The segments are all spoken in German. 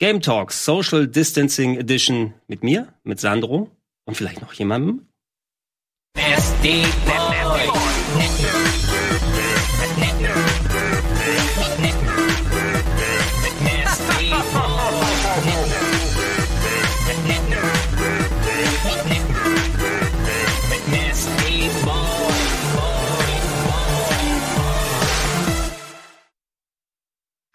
Game Talk Social Distancing Edition mit mir, mit Sandro und vielleicht noch jemandem. SD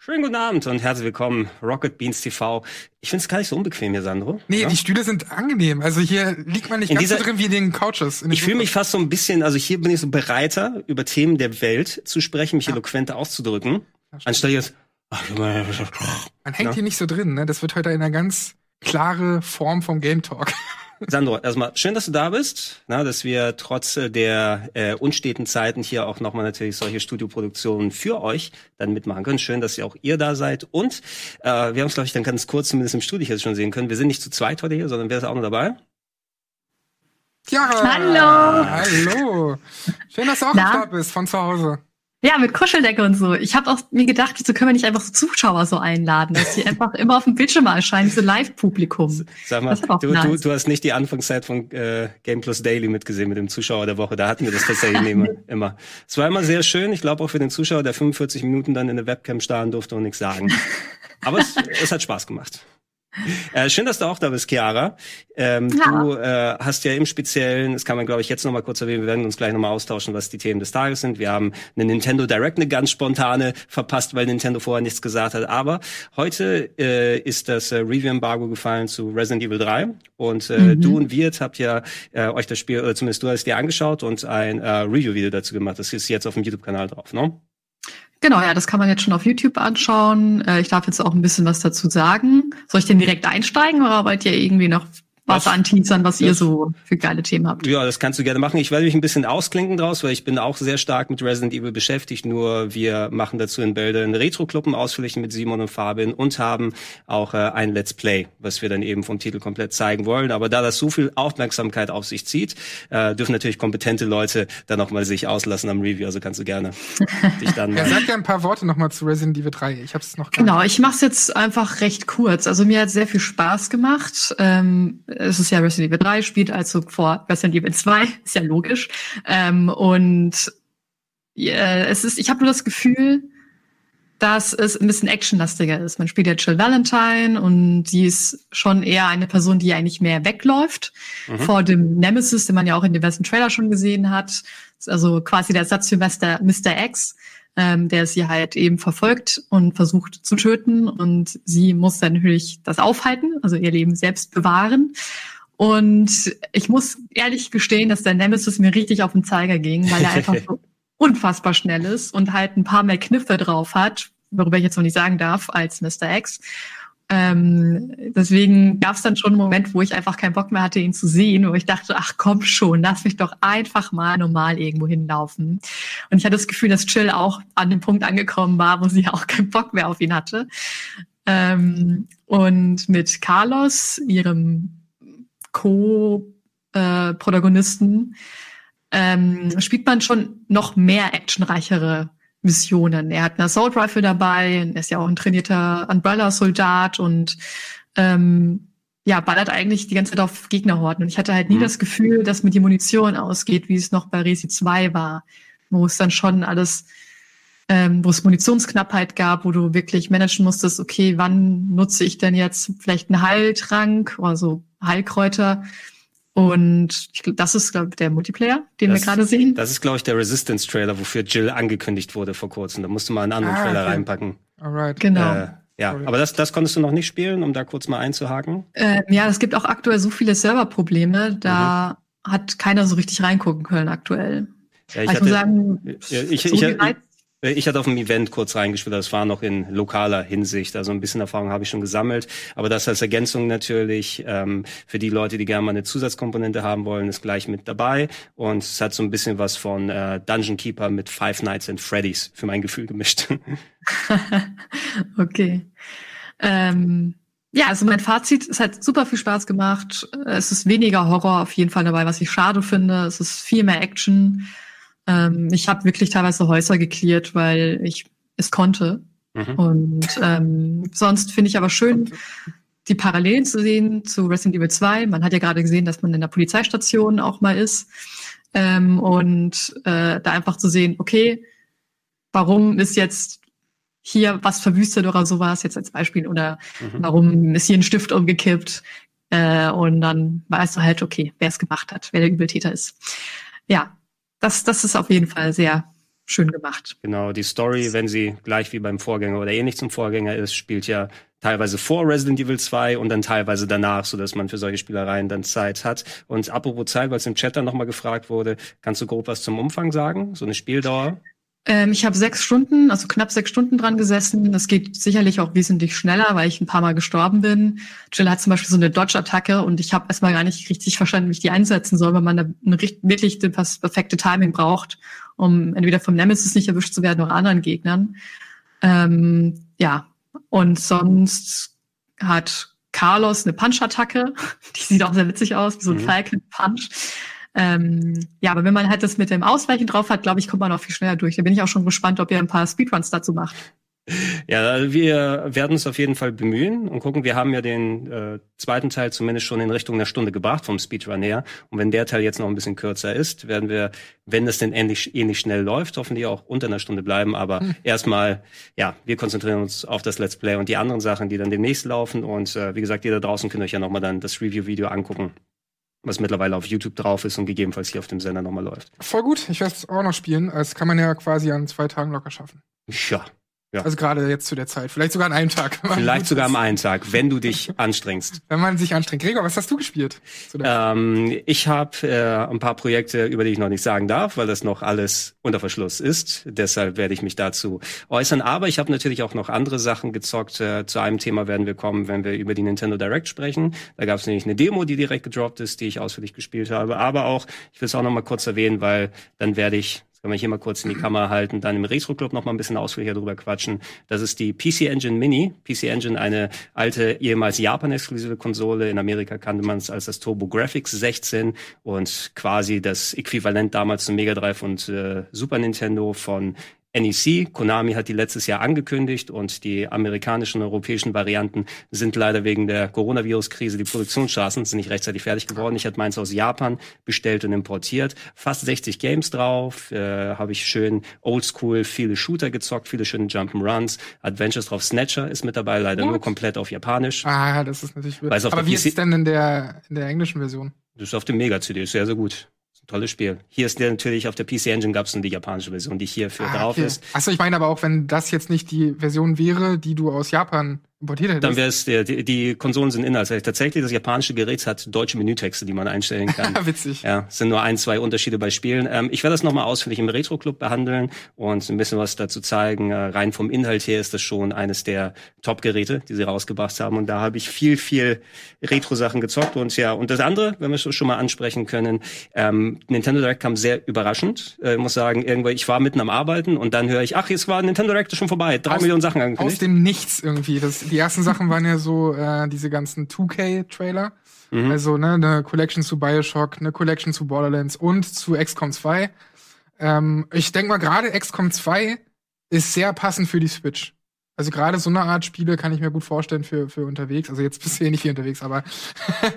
Schönen guten Abend und herzlich willkommen, Rocket Beans TV. Ich finde es gar nicht so unbequem hier, Sandro. Nee, ja? die Stühle sind angenehm. Also hier liegt man nicht in ganz dieser, so drin wie in den Couches. In ich fühle mich fast so ein bisschen, also hier bin ich so bereiter, über Themen der Welt zu sprechen, mich ja. eloquent auszudrücken, anstatt jetzt... Man hängt ja. hier nicht so drin, ne? Das wird heute eine ganz klare Form vom Game Talk. Sandro, erstmal schön, dass du da bist, na, dass wir trotz der äh, unsteten Zeiten hier auch nochmal natürlich solche Studioproduktionen für euch dann mitmachen können. Schön, dass ihr auch ihr da seid. Und äh, wir haben es, glaube ich, dann ganz kurz zumindest im Studio jetzt schon sehen können. Wir sind nicht zu zweit heute hier, sondern wer ist auch noch dabei? Ja, hallo. Hallo. Schön, dass du auch da bist von zu Hause. Ja, mit Kuscheldecke und so. Ich habe auch mir gedacht, wieso können wir nicht einfach so Zuschauer so einladen, dass die einfach immer auf dem Bildschirm erscheinen, so Live-Publikum. Sag mal, du, nice. du, du hast nicht die Anfangszeit von äh, Game Plus Daily mitgesehen mit dem Zuschauer der Woche. Da hatten wir das tatsächlich immer. immer. Es war immer sehr schön. Ich glaube auch für den Zuschauer, der 45 Minuten dann in der Webcam starren durfte und nichts sagen. Aber es, es hat Spaß gemacht. Äh, schön, dass du auch da bist, Chiara. Ähm, ja. Du äh, hast ja im Speziellen, das kann man glaube ich jetzt noch mal kurz erwähnen, wir werden uns gleich noch mal austauschen, was die Themen des Tages sind. Wir haben eine Nintendo Direct, eine ganz spontane verpasst, weil Nintendo vorher nichts gesagt hat. Aber heute äh, ist das äh, Review-Embargo gefallen zu Resident Evil 3 und äh, mhm. du und Wirt habt ja äh, euch das Spiel, oder zumindest du hast dir angeschaut und ein äh, Review-Video dazu gemacht. Das ist jetzt auf dem YouTube-Kanal drauf, ne? Genau, ja, das kann man jetzt schon auf YouTube anschauen. Äh, ich darf jetzt auch ein bisschen was dazu sagen. Soll ich denn direkt einsteigen oder wollt ihr irgendwie noch was anteasern, was ihr so für geile Themen habt. Ja, das kannst du gerne machen. Ich werde mich ein bisschen ausklinken draus, weil ich bin auch sehr stark mit Resident Evil beschäftigt. Nur wir machen dazu in Bälde einen Retro-Club ausführlich mit Simon und Fabian und haben auch äh, ein Let's Play, was wir dann eben vom Titel komplett zeigen wollen. Aber da das so viel Aufmerksamkeit auf sich zieht, äh, dürfen natürlich kompetente Leute dann auch mal sich auslassen am Review. Also kannst du gerne dich dann. ja, sag ja ein paar Worte nochmal zu Resident Evil 3. Ich habe es noch. Genau, ich mache es jetzt einfach recht kurz. Also mir hat sehr viel Spaß gemacht. Ähm, es ist ja Resident Evil 3, spielt also vor Resident Evil 2, ist ja logisch. Ähm, und äh, es ist, ich habe nur das Gefühl, dass es ein bisschen actionlastiger ist. Man spielt ja Jill Valentine und sie ist schon eher eine Person, die eigentlich mehr wegläuft mhm. vor dem Nemesis, den man ja auch in diversen Trailer schon gesehen hat. Also quasi der Ersatz für Mr. Mr. X ähm, der sie halt eben verfolgt und versucht zu töten. Und sie muss dann natürlich das aufhalten, also ihr Leben selbst bewahren. Und ich muss ehrlich gestehen, dass der Nemesis mir richtig auf den Zeiger ging, weil er einfach so unfassbar schnell ist und halt ein paar mehr Kniffe drauf hat, worüber ich jetzt noch nicht sagen darf, als Mr. X. Ähm, deswegen gab es dann schon einen Moment, wo ich einfach keinen Bock mehr hatte, ihn zu sehen, wo ich dachte, ach komm schon, lass mich doch einfach mal normal irgendwo hinlaufen. Und ich hatte das Gefühl, dass Chill auch an dem Punkt angekommen war, wo sie auch keinen Bock mehr auf ihn hatte. Ähm, und mit Carlos, ihrem Co-Protagonisten, ähm, spielt man schon noch mehr actionreichere Missionen. Er hat eine Assault Rifle dabei, er ist ja auch ein trainierter Umbrella-Soldat und ähm, ja, ballert eigentlich die ganze Zeit auf Gegnerhorden. Und ich hatte halt nie mhm. das Gefühl, dass mir die Munition ausgeht, wie es noch bei Resi 2 war, wo es dann schon alles, ähm, wo es Munitionsknappheit gab, wo du wirklich managen musstest, okay, wann nutze ich denn jetzt vielleicht einen Heiltrank oder so Heilkräuter. Und ich, das ist, glaube ich, der Multiplayer, den das, wir gerade sehen. Das ist, glaube ich, der Resistance-Trailer, wofür Jill angekündigt wurde vor kurzem. Da musst du mal einen anderen ah, Trailer okay. reinpacken. Alright. Genau. Äh, ja, aber das, das konntest du noch nicht spielen, um da kurz mal einzuhaken? Ähm, ja, es gibt auch aktuell so viele Serverprobleme, da mhm. hat keiner so richtig reingucken können aktuell. Ja, ich, also hatte, ich muss sagen, ja, ich, so ich, äh, ich hatte auf dem Event kurz reingespielt, das war noch in lokaler Hinsicht. Also ein bisschen Erfahrung habe ich schon gesammelt. Aber das als Ergänzung natürlich ähm, für die Leute, die gerne mal eine Zusatzkomponente haben wollen, ist gleich mit dabei. Und es hat so ein bisschen was von äh, Dungeon Keeper mit Five Nights and Freddy's für mein Gefühl gemischt. okay. Ähm ja, also mein Fazit, es hat super viel Spaß gemacht. Es ist weniger Horror auf jeden Fall dabei, was ich schade finde. Es ist viel mehr Action. Ähm, ich habe wirklich teilweise Häuser geklärt, weil ich es konnte. Mhm. Und ähm, sonst finde ich aber schön, die Parallelen zu sehen zu Resident Evil 2. Man hat ja gerade gesehen, dass man in der Polizeistation auch mal ist. Ähm, und äh, da einfach zu sehen, okay, warum ist jetzt hier was verwüstet oder sowas, jetzt als Beispiel, oder mhm. warum ist hier ein Stift umgekippt? Äh, und dann weißt du halt, okay, wer es gemacht hat, wer der Übeltäter ist. Ja, das, das ist auf jeden Fall sehr schön gemacht. Genau, die Story, wenn sie gleich wie beim Vorgänger oder ähnlich zum Vorgänger ist, spielt ja teilweise vor Resident Evil 2 und dann teilweise danach, so dass man für solche Spielereien dann Zeit hat. Und apropos Zeit, weil es im Chat dann nochmal gefragt wurde, kannst du grob was zum Umfang sagen? So eine Spieldauer? Ähm, ich habe sechs Stunden, also knapp sechs Stunden dran gesessen. Das geht sicherlich auch wesentlich schneller, weil ich ein paar Mal gestorben bin. Jill hat zum Beispiel so eine Dodge-Attacke und ich habe erstmal gar nicht richtig verstanden, wie ich die einsetzen soll, weil man da wirklich das perfekte Timing braucht, um entweder vom Nemesis nicht erwischt zu werden oder anderen Gegnern. Ähm, ja, und sonst hat Carlos eine Punch-Attacke. Die sieht auch sehr witzig aus, wie so ein mhm. Falcon Punch. Ähm, ja, aber wenn man halt das mit dem Ausweichen drauf hat, glaube ich, kommt man auch viel schneller durch. Da bin ich auch schon gespannt, ob ihr ein paar Speedruns dazu macht. Ja, wir werden uns auf jeden Fall bemühen und gucken. Wir haben ja den äh, zweiten Teil zumindest schon in Richtung einer Stunde gebracht vom Speedrun her. Und wenn der Teil jetzt noch ein bisschen kürzer ist, werden wir, wenn das denn ähnlich, ähnlich schnell läuft, hoffentlich auch unter einer Stunde bleiben. Aber hm. erstmal, ja, wir konzentrieren uns auf das Let's Play und die anderen Sachen, die dann demnächst laufen. Und äh, wie gesagt, ihr da draußen könnt euch ja nochmal dann das Review-Video angucken was mittlerweile auf YouTube drauf ist und gegebenenfalls hier auf dem Sender nochmal läuft. Voll gut, ich werde es auch noch spielen. Das kann man ja quasi an zwei Tagen locker schaffen. Ja, ja. Also gerade jetzt zu der Zeit. Vielleicht sogar an einem Tag. Vielleicht sogar am einen Tag, wenn du dich anstrengst. Wenn man sich anstrengt. Gregor, was hast du gespielt? Ähm, ich habe äh, ein paar Projekte, über die ich noch nicht sagen darf, weil das noch alles unter Verschluss ist. Deshalb werde ich mich dazu äußern. Aber ich habe natürlich auch noch andere Sachen gezockt. Äh, zu einem Thema werden wir kommen, wenn wir über die Nintendo Direct sprechen. Da gab es nämlich eine Demo, die direkt gedroppt ist, die ich ausführlich gespielt habe. Aber auch, ich will es auch noch mal kurz erwähnen, weil dann werde ich wenn wir hier mal kurz in die Kamera halten, dann im Retro Club noch mal ein bisschen ausführlicher drüber quatschen. Das ist die PC Engine Mini. PC Engine, eine alte, ehemals Japan-exklusive Konsole. In Amerika kannte man es als das Turbo Graphics 16 und quasi das Äquivalent damals zum Mega Drive und äh, Super Nintendo von NEC, Konami hat die letztes Jahr angekündigt und die amerikanischen und europäischen Varianten sind leider wegen der Coronavirus-Krise, die Produktionsstraßen sind nicht rechtzeitig fertig geworden. Ich hatte meins aus Japan bestellt und importiert. Fast 60 Games drauf, äh, habe ich schön oldschool viele Shooter gezockt, viele schöne Jump'n'Runs, Adventures drauf. Snatcher ist mit dabei, leider What? nur komplett auf Japanisch. Ah, das ist natürlich Aber wie ist es denn in der, in der englischen Version? Das ist auf dem Mega-CD, ist sehr, sehr gut tolles Spiel. Hier ist der natürlich auf der PC Engine gab es nur die japanische Version, die hier für ah, drauf okay. ist. Achso, ich meine aber auch, wenn das jetzt nicht die Version wäre, die du aus Japan. Dann wäre es, die, die Konsolen sind inhaltsreich. Tatsächlich, das japanische Gerät hat deutsche Menütexte, die man einstellen kann. Witzig. Ja, es sind nur ein, zwei Unterschiede bei Spielen. Ähm, ich werde das nochmal ausführlich im Retro-Club behandeln und ein bisschen was dazu zeigen. Äh, rein vom Inhalt her ist das schon eines der Top-Geräte, die sie rausgebracht haben. Und da habe ich viel, viel Retro-Sachen gezockt. Und ja, und das andere, wenn wir es schon mal ansprechen können, ähm, Nintendo Direct kam sehr überraschend. Äh, ich muss sagen, irgendwo, ich war mitten am Arbeiten und dann höre ich, ach, jetzt war Nintendo Direct schon vorbei. Drei aus, Millionen Sachen angekündigt. Aus dem Nichts irgendwie. Das, die ersten Sachen waren ja so äh, diese ganzen 2K-Trailer. Mhm. Also ne, eine Collection zu Bioshock, eine Collection zu Borderlands und zu XCOM 2. Ähm, ich denke mal, gerade XCOM 2 ist sehr passend für die Switch. Also gerade so eine Art Spiele kann ich mir gut vorstellen für, für unterwegs. Also jetzt bist du ja nicht hier unterwegs, aber.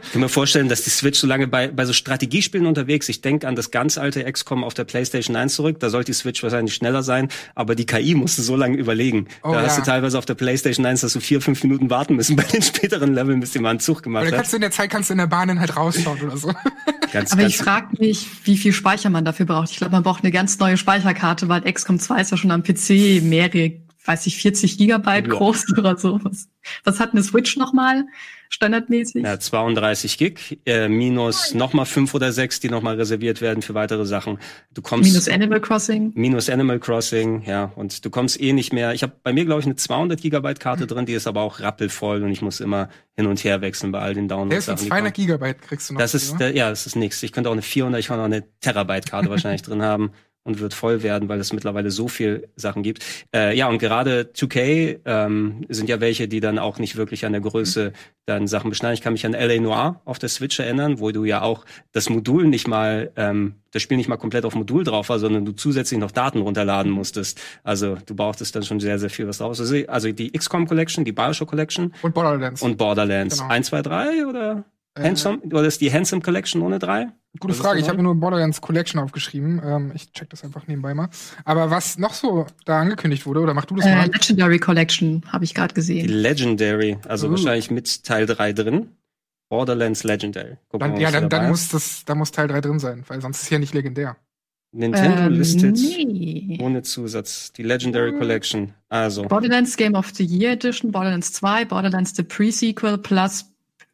ich kann mir vorstellen, dass die Switch so lange bei, bei so Strategiespielen unterwegs, ich denke an das ganz alte XCOM auf der PlayStation 1 zurück, da sollte die Switch wahrscheinlich schneller sein, aber die KI musste so lange überlegen. Oh, da ja. hast du teilweise auf der PlayStation 1, dass du vier, fünf Minuten warten müssen bei den späteren Leveln, bis die mal einen Zug gemacht oder hat. kannst du in der Zeit kannst du in der Bahn dann halt rausschauen oder so. Ganz, aber ganz ich frage mich, wie viel Speicher man dafür braucht. Ich glaube, man braucht eine ganz neue Speicherkarte, weil XCOM 2 ist ja schon am PC mehrere weiß ich, 40 Gigabyte ja. groß oder so. Was, was hat eine Switch nochmal standardmäßig? Ja, 32 Gig, äh, minus nochmal fünf oder sechs, die nochmal reserviert werden für weitere Sachen. Du kommst minus Animal Crossing. Minus Animal Crossing, ja. Und du kommst eh nicht mehr. Ich habe bei mir glaube ich eine 200 Gigabyte Karte mhm. drin, die ist aber auch rappelvoll und ich muss immer hin und her wechseln bei all den Downloads. Der ist 200 Gigabyte kriegst du noch. Das ist, der, ja, das ist nichts. Ich könnte auch eine 400, ich könnte auch eine Terabyte Karte wahrscheinlich drin haben. Und wird voll werden, weil es mittlerweile so viel Sachen gibt. Äh, ja, und gerade 2K ähm, sind ja welche, die dann auch nicht wirklich an der Größe dann Sachen beschneiden. Ich kann mich an LA Noir auf der Switch erinnern, wo du ja auch das Modul nicht mal, ähm, das Spiel nicht mal komplett auf Modul drauf war, sondern du zusätzlich noch Daten runterladen musstest. Also du brauchtest dann schon sehr, sehr viel was draus. Also, die XCOM Collection, die Bioshock Collection. Und Borderlands. Und Borderlands. Genau. 1, 2, 3 oder? Äh, Handsome? Oder ist die Handsome Collection ohne drei? Gute was Frage. Ich habe mir nur Borderlands Collection aufgeschrieben. Ähm, ich check das einfach nebenbei mal. Aber was noch so da angekündigt wurde, oder mach du das äh, mal? Legendary Collection habe ich gerade gesehen. Die Legendary, also uh. wahrscheinlich mit Teil 3 drin. Borderlands Legendary. Gucken dann, ja, dann, dann muss das, da muss Teil 3 drin sein, weil sonst ist es ja nicht legendär. Nintendo ähm, listet nee. ohne Zusatz die Legendary Collection. Also. Borderlands Game of the Year Edition, Borderlands 2, Borderlands the Pre-Sequel plus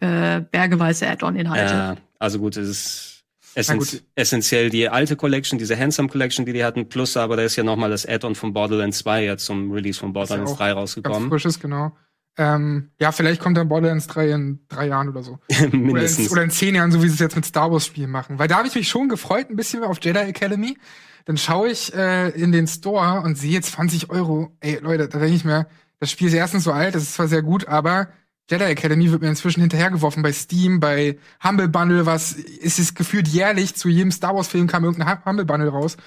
äh, bergeweise Add-on-Inhalte. Ja, also gut, es ist Essenz essentiell die alte Collection, diese Handsome Collection, die die hatten, plus aber da ist ja nochmal das Add-on von Borderlands 2 jetzt zum Release von Borderlands ja 3 rausgekommen. Ganz frisches, genau. Ähm, ja, vielleicht kommt dann Borderlands 3 in drei Jahren oder so. Mindestens. Oder in, oder in, zehn Jahren, so wie sie es jetzt mit Star Wars Spielen machen. Weil da habe ich mich schon gefreut, ein bisschen auf Jedi Academy. Dann schaue ich äh, in den Store und sehe jetzt 20 Euro. Ey, Leute, da denke ich mir, das Spiel ist erstens so alt, das ist zwar sehr gut, aber Jedi Academy wird mir inzwischen hinterhergeworfen bei Steam, bei Humble Bundle, was ist es gefühlt jährlich, zu jedem Star Wars Film kam irgendein Humble Bundle raus.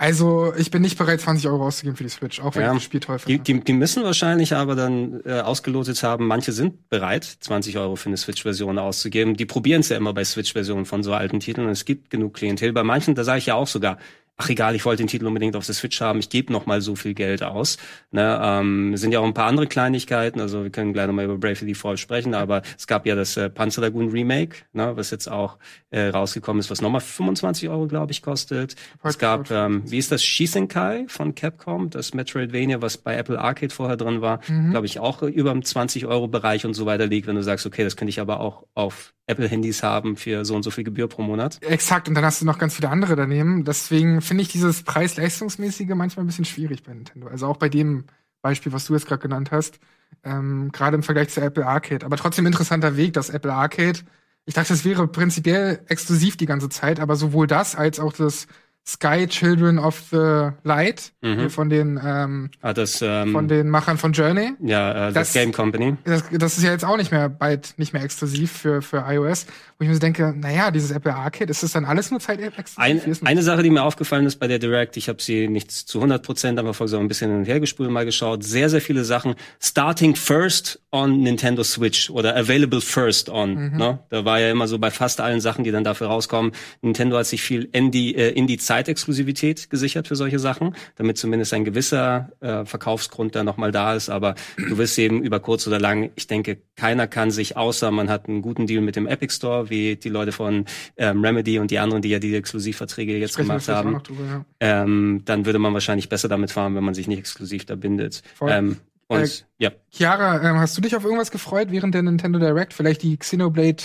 Also ich bin nicht bereit, 20 Euro auszugeben für die Switch, auch wenn ja, ich das Spiel toll finde. Die, die, die, müssen wahrscheinlich aber dann äh, ausgelotet haben, manche sind bereit, 20 Euro für eine Switch-Version auszugeben. Die probieren es ja immer bei Switch-Versionen von so alten Titeln und es gibt genug Klientel. Bei manchen, da sage ich ja auch sogar, ach egal, ich wollte den Titel unbedingt auf der Switch haben, ich gebe noch mal so viel Geld aus. Ne, ähm, sind ja auch ein paar andere Kleinigkeiten, also wir können gleich noch mal über Bravely Default sprechen, aber es gab ja das äh, Panzer Lagoon Remake, ne, was jetzt auch äh, rausgekommen ist, was nochmal 25 Euro, glaube ich, kostet. Es gab, ähm, wie ist das, Shisenkai von Capcom, das Metroidvania, was bei Apple Arcade vorher drin war, mhm. glaube ich, auch über im 20 Euro Bereich und so weiter liegt, wenn du sagst, okay, das könnte ich aber auch auf Apple-Handys haben für so und so viel Gebühr pro Monat. Exakt, und dann hast du noch ganz viele andere daneben. Deswegen finde ich dieses Preis-Leistungsmäßige manchmal ein bisschen schwierig bei Nintendo. Also auch bei dem Beispiel, was du jetzt gerade genannt hast, ähm, gerade im Vergleich zu Apple Arcade. Aber trotzdem interessanter Weg, dass Apple Arcade, ich dachte, es wäre prinzipiell exklusiv die ganze Zeit, aber sowohl das als auch das Sky Children of the Light mhm. von den ähm, ah, das, ähm, von den Machern von Journey. Ja, äh, das, das Game Company. Das, das ist ja jetzt auch nicht mehr bald nicht mehr exklusiv für für iOS, wo ich mir so denke, naja, dieses Apple Arcade, ist das dann alles nur Zeit exklusiv? Ein, eine Sache, die mir aufgefallen ist bei der Direct, ich habe sie nicht zu 100 Prozent, aber so ein bisschen hin und her gespult mal geschaut. Sehr sehr viele Sachen. Starting first on Nintendo Switch oder available first on. Mhm. Ne? Da war ja immer so bei fast allen Sachen, die dann dafür rauskommen. Nintendo hat sich viel in die äh, in die Zeit Zeitexklusivität gesichert für solche Sachen, damit zumindest ein gewisser äh, Verkaufsgrund da nochmal da ist. Aber du wirst eben über kurz oder lang, ich denke, keiner kann sich, außer man hat einen guten Deal mit dem Epic Store, wie die Leute von ähm, Remedy und die anderen, die ja die Exklusivverträge jetzt Sprechen gemacht haben, drüber, ja. ähm, dann würde man wahrscheinlich besser damit fahren, wenn man sich nicht exklusiv da bindet. Ähm, und, äh, ja. Chiara, ähm, hast du dich auf irgendwas gefreut während der Nintendo Direct? Vielleicht die Xenoblade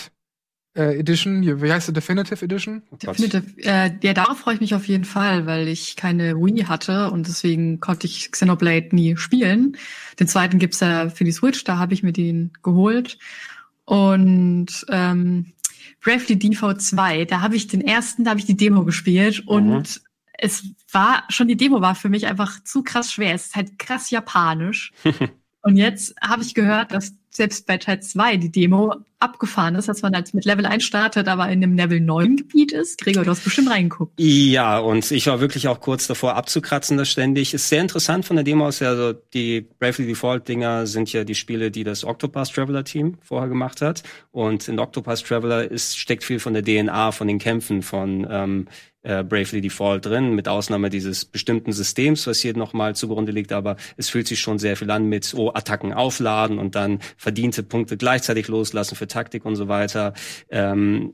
äh, Edition, wie heißt die Definitive Edition? Oh Definitive, äh, ja, darauf freue ich mich auf jeden Fall, weil ich keine Wii hatte und deswegen konnte ich Xenoblade nie spielen. Den zweiten gibt's ja für die Switch, da habe ich mir den geholt. Und ähm, Bravely Default 2, da habe ich den ersten, da habe ich die Demo gespielt und mhm. es war, schon die Demo war für mich einfach zu krass schwer. Es ist halt krass japanisch. und jetzt habe ich gehört, dass selbst bei Teil 2 die Demo abgefahren ist, dass man als mit Level 1 startet, aber in einem Level 9 Gebiet ist. Gregor, du hast bestimmt reingeguckt. Ja, und ich war wirklich auch kurz davor abzukratzen, das ständig. Ist sehr interessant von der Demo aus. Also die Bravely Default Dinger sind ja die Spiele, die das Octopus Traveler Team vorher gemacht hat. Und in Octopus Traveler ist, steckt viel von der DNA, von den Kämpfen von ähm, äh, Bravely Default drin, mit Ausnahme dieses bestimmten Systems, was hier nochmal zugrunde liegt, aber es fühlt sich schon sehr viel an mit oh, Attacken aufladen und dann verdiente Punkte gleichzeitig loslassen für Taktik und so weiter. Ähm,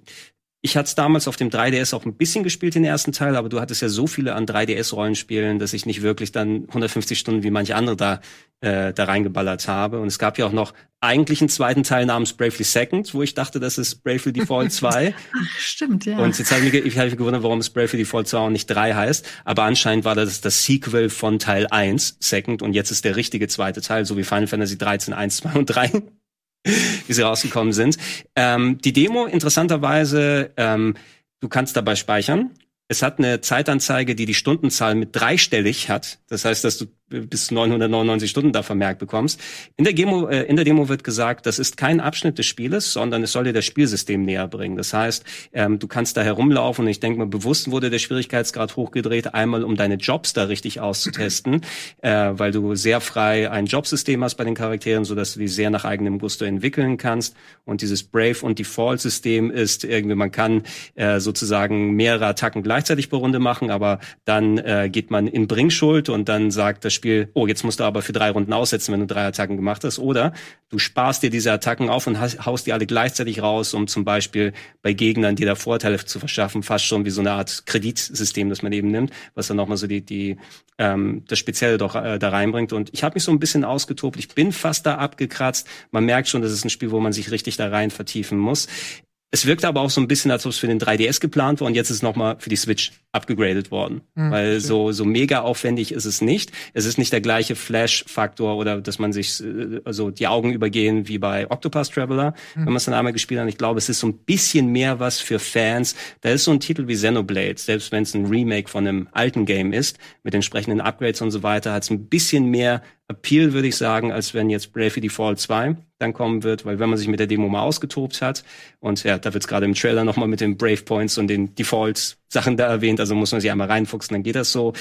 ich hatte es damals auf dem 3DS auch ein bisschen gespielt, den ersten Teil, aber du hattest ja so viele an 3DS-Rollenspielen, dass ich nicht wirklich dann 150 Stunden wie manche andere da, äh, da reingeballert habe. Und es gab ja auch noch eigentlich einen zweiten Teil namens Bravely Second, wo ich dachte, das ist Bravely Default 2. Ach, stimmt, ja. Und jetzt habe ich, mich, hab ich gewundert, warum es Bravely Default 2 und nicht 3 heißt. Aber anscheinend war das das Sequel von Teil 1, Second, und jetzt ist der richtige zweite Teil, so wie Final Fantasy 13, 1, 2 und 3. wie sie rausgekommen sind. Ähm, die Demo, interessanterweise, ähm, du kannst dabei speichern es hat eine Zeitanzeige, die die Stundenzahl mit dreistellig hat. Das heißt, dass du bis 999 Stunden da vermerkt bekommst. In der, Demo, äh, in der Demo wird gesagt, das ist kein Abschnitt des Spieles, sondern es soll dir das Spielsystem näher bringen. Das heißt, ähm, du kannst da herumlaufen und ich denke mal, bewusst wurde der Schwierigkeitsgrad hochgedreht, einmal um deine Jobs da richtig auszutesten, äh, weil du sehr frei ein Jobsystem hast bei den Charakteren, so dass du die sehr nach eigenem Gusto entwickeln kannst. Und dieses Brave und Default System ist irgendwie, man kann äh, sozusagen mehrere Attacken gleichzeitig pro Runde machen, aber dann äh, geht man in Bringschuld und dann sagt das Spiel, oh, jetzt musst du aber für drei Runden aussetzen, wenn du drei Attacken gemacht hast. Oder du sparst dir diese Attacken auf und haust die alle gleichzeitig raus, um zum Beispiel bei Gegnern dir da Vorteile zu verschaffen, fast schon wie so eine Art Kreditsystem, das man eben nimmt, was dann nochmal so die, die ähm, das Spezielle doch äh, da reinbringt. Und ich habe mich so ein bisschen ausgetobt. Ich bin fast da abgekratzt. Man merkt schon, das ist ein Spiel, wo man sich richtig da rein vertiefen muss. Es wirkt aber auch so ein bisschen, als ob es für den 3DS geplant war und jetzt ist es nochmal für die Switch abgegradet worden. Mhm, Weil so, so mega aufwendig ist es nicht. Es ist nicht der gleiche Flash-Faktor oder dass man sich äh, also die Augen übergehen wie bei Octopus Traveler, mhm. wenn man es dann einmal gespielt hat. Ich glaube, es ist so ein bisschen mehr was für Fans. Da ist so ein Titel wie Xenoblade, selbst wenn es ein Remake von einem alten Game ist, mit entsprechenden Upgrades und so weiter, hat es ein bisschen mehr Appeal, würde ich sagen, als wenn jetzt Bravely Default 2 dann kommen wird, weil wenn man sich mit der Demo mal ausgetobt hat und ja, da wird es gerade im Trailer nochmal mit den Brave Points und den Default-Sachen da erwähnt, also muss man sich einmal reinfuchsen, dann geht das so.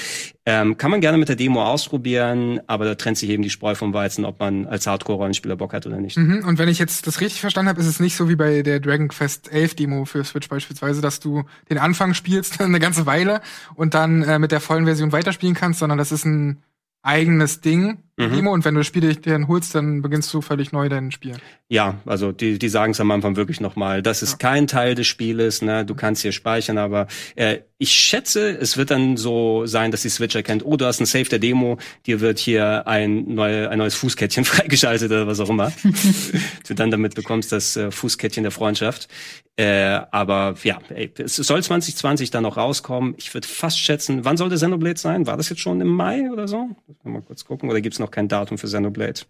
Ähm, kann man gerne mit der Demo ausprobieren, aber da trennt sich eben die Spreu vom Weizen, ob man als Hardcore-Rollenspieler Bock hat oder nicht. Mhm, und wenn ich jetzt das richtig verstanden habe, ist es nicht so wie bei der Dragon Quest 11 Demo für Switch beispielsweise, dass du den Anfang spielst eine ganze Weile und dann äh, mit der vollen Version weiterspielen kannst, sondern das ist ein eigenes Ding, mhm. Demo, und wenn du das Spiel dich dann holst, dann beginnst du völlig neu dein Spiel. Ja, also die, die sagen es am Anfang wirklich nochmal. Das ist ja. kein Teil des Spieles, ne? Du kannst hier speichern, aber äh, ich schätze, es wird dann so sein, dass die Switch erkennt, oh, du hast ein Save der Demo, dir wird hier ein, neue, ein neues Fußkettchen freigeschaltet oder was auch immer. du dann damit bekommst das äh, Fußkettchen der Freundschaft. Äh, aber ja, ey, es soll 2020 dann noch rauskommen. Ich würde fast schätzen, wann sollte Xenoblade sein? War das jetzt schon im Mai oder so? Mal kurz gucken. Oder gibt's noch kein Datum für Xenoblade?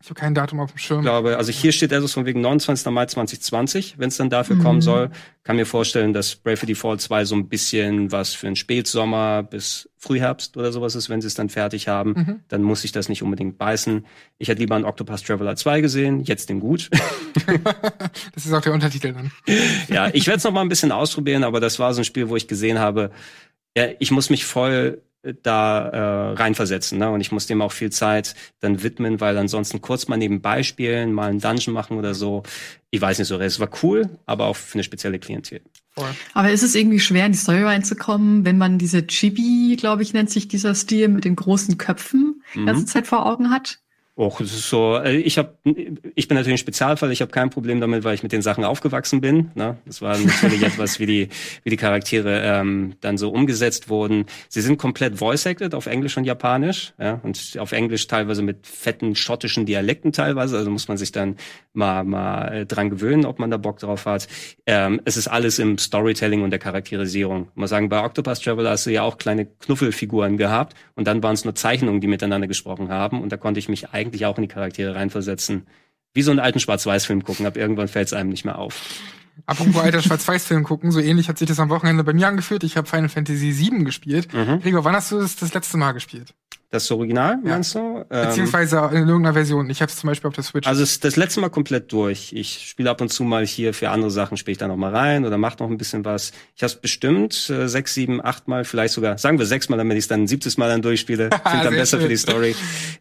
Ich habe kein Datum auf dem Schirm. Ich glaube, also hier steht etwas von wegen 29. Mai 2020, wenn es dann dafür mhm. kommen soll. Kann mir vorstellen, dass Brave Default 2 so ein bisschen was für einen Spätsommer bis Frühherbst oder sowas ist, wenn sie es dann fertig haben. Mhm. Dann muss ich das nicht unbedingt beißen. Ich hätte lieber einen Octopus Traveler 2 gesehen, jetzt den gut. das ist auch der Untertitel dann. ja, ich werde es noch mal ein bisschen ausprobieren, aber das war so ein Spiel, wo ich gesehen habe, ja, ich muss mich voll da äh, reinversetzen. Ne? Und ich muss dem auch viel Zeit dann widmen, weil ansonsten kurz mal nebenbei spielen, mal einen Dungeon machen oder so. Ich weiß nicht so, es war cool, aber auch für eine spezielle Klientel. Aber ist es irgendwie schwer, in die Story reinzukommen, wenn man diese Chibi, glaube ich, nennt sich dieser Stil mit den großen Köpfen, mhm. ganze Zeit vor Augen hat? Och, es ist so, äh, ich habe, ich bin natürlich ein Spezialfall, ich habe kein Problem damit, weil ich mit den Sachen aufgewachsen bin. Ne? Das war natürlich etwas, wie die, wie die Charaktere ähm, dann so umgesetzt wurden. Sie sind komplett voice-acted auf Englisch und Japanisch, ja, und auf Englisch teilweise mit fetten schottischen Dialekten teilweise, also muss man sich dann mal, mal äh, dran gewöhnen, ob man da Bock drauf hat. Ähm, es ist alles im Storytelling und der Charakterisierung. Muss sagen, bei Octopus Traveler hast du ja auch kleine Knuffelfiguren gehabt und dann waren es nur Zeichnungen, die miteinander gesprochen haben und da konnte ich mich eigentlich eigentlich auch in die Charaktere reinversetzen. Wie so einen alten Schwarz-Weiß-Film gucken, ab irgendwann fällt es einem nicht mehr auf. Apropos alter Schwarz-Weiß-Film gucken, so ähnlich hat sich das am Wochenende bei mir angeführt. Ich habe Final Fantasy VII gespielt. Mhm. Gregor, wann hast du das das letzte Mal gespielt? Das Original, meinst ja. du? Ähm, Beziehungsweise in irgendeiner Version. Ich habe es zum Beispiel auf der Switch. Also das letzte Mal komplett durch. Ich spiele ab und zu mal hier für andere Sachen, spiele ich da noch mal rein oder mache noch ein bisschen was. Ich habe es bestimmt äh, sechs, sieben, acht Mal, vielleicht sogar, sagen wir sechs Mal, damit ich es dann ein siebtes Mal dann durchspiele. Klingt dann besser schön. für die Story.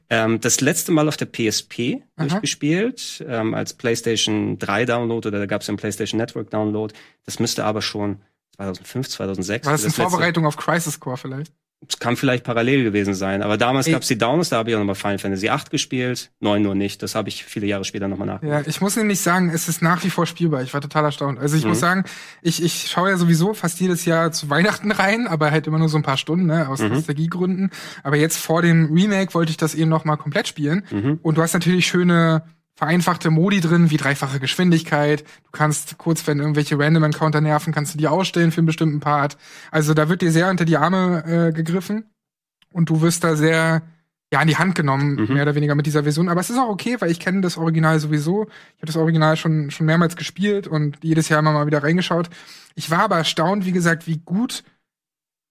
Ähm, das letzte Mal auf der PSP durchgespielt, ähm, als PlayStation 3 Download oder da gab es einen PlayStation Network Download. Das müsste aber schon 2005, 2006. War das in Vorbereitung auf Crisis Core vielleicht? Es kann vielleicht parallel gewesen sein, aber damals gab es die Downs, da habe ich auch nochmal Final Fantasy 8 gespielt, 9 nur nicht. Das habe ich viele Jahre später nochmal nach. Ja, ich muss nämlich sagen, es ist nach wie vor spielbar. Ich war total erstaunt. Also ich mhm. muss sagen, ich, ich schaue ja sowieso fast jedes Jahr zu Weihnachten rein, aber halt immer nur so ein paar Stunden, ne, aus mhm. Nostalgiegründen. Aber jetzt vor dem Remake wollte ich das eben nochmal komplett spielen. Mhm. Und du hast natürlich schöne vereinfachte Modi drin, wie dreifache Geschwindigkeit. Du kannst kurz, wenn irgendwelche Random Encounter nerven, kannst du die ausstellen für einen bestimmten Part. Also da wird dir sehr unter die Arme äh, gegriffen und du wirst da sehr ja an die Hand genommen, mhm. mehr oder weniger mit dieser Version. Aber es ist auch okay, weil ich kenne das Original sowieso. Ich habe das Original schon schon mehrmals gespielt und jedes Jahr immer mal wieder reingeschaut. Ich war aber erstaunt, wie gesagt, wie gut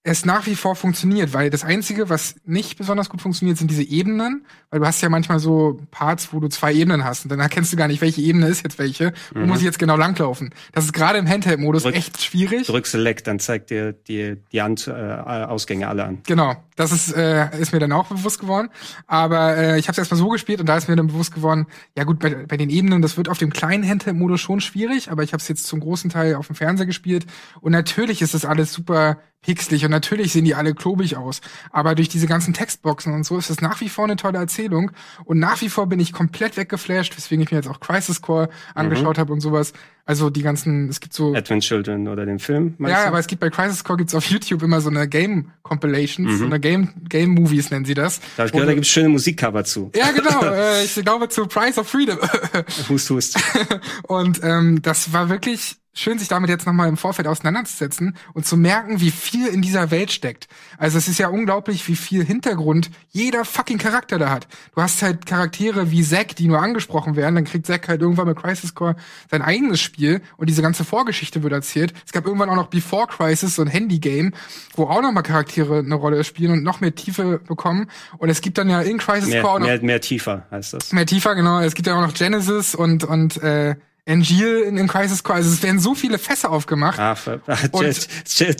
es nach wie vor funktioniert, weil das Einzige, was nicht besonders gut funktioniert, sind diese Ebenen, weil du hast ja manchmal so Parts, wo du zwei Ebenen hast und dann erkennst du gar nicht, welche Ebene ist jetzt welche, wo mhm. muss ich jetzt genau langlaufen. Das ist gerade im Handheld-Modus echt schwierig. Drück Select, dann zeigt dir die, die Hand, äh, Ausgänge alle an. Genau, das ist, äh, ist mir dann auch bewusst geworden, aber äh, ich habe es erstmal so gespielt und da ist mir dann bewusst geworden, ja gut, bei, bei den Ebenen, das wird auf dem kleinen Handheld-Modus schon schwierig, aber ich habe es jetzt zum großen Teil auf dem Fernseher gespielt und natürlich ist das alles super pixelig und natürlich sehen die alle klobig aus. Aber durch diese ganzen Textboxen und so ist es nach wie vor eine tolle Erzählung. Und nach wie vor bin ich komplett weggeflasht, weswegen ich mir jetzt auch Crisis Core angeschaut mhm. habe und sowas. Also die ganzen, es gibt so. Advent Children oder den Film. Ja, du? aber es gibt bei Crisis Core gibt's auf YouTube immer so eine Game Compilations, mhm. so eine Game Game Movies nennen sie das. Da ich gehört, da gibt's schöne Musikcover zu. Ja, genau. äh, ich glaube zu Price of Freedom. hust, hust. und ähm, das war wirklich schön, sich damit jetzt nochmal im Vorfeld auseinanderzusetzen und zu merken, wie viel in dieser Welt steckt. Also es ist ja unglaublich, wie viel Hintergrund jeder fucking Charakter da hat. Du hast halt Charaktere wie Zack, die nur angesprochen werden, dann kriegt Zack halt irgendwann mit Crisis Core sein eigenes Spiel und diese ganze Vorgeschichte wird erzählt. Es gab irgendwann auch noch Before Crisis, so ein Handy-Game, wo auch nochmal Charaktere eine Rolle spielen und noch mehr Tiefe bekommen. Und es gibt dann ja in Crisis mehr, Core auch noch... Mehr, mehr tiefer heißt das. Mehr tiefer, genau. Es gibt ja auch noch Genesis und, und äh, Angeal in, in Crisis Core. Also es werden so viele Fässer aufgemacht. Ah, und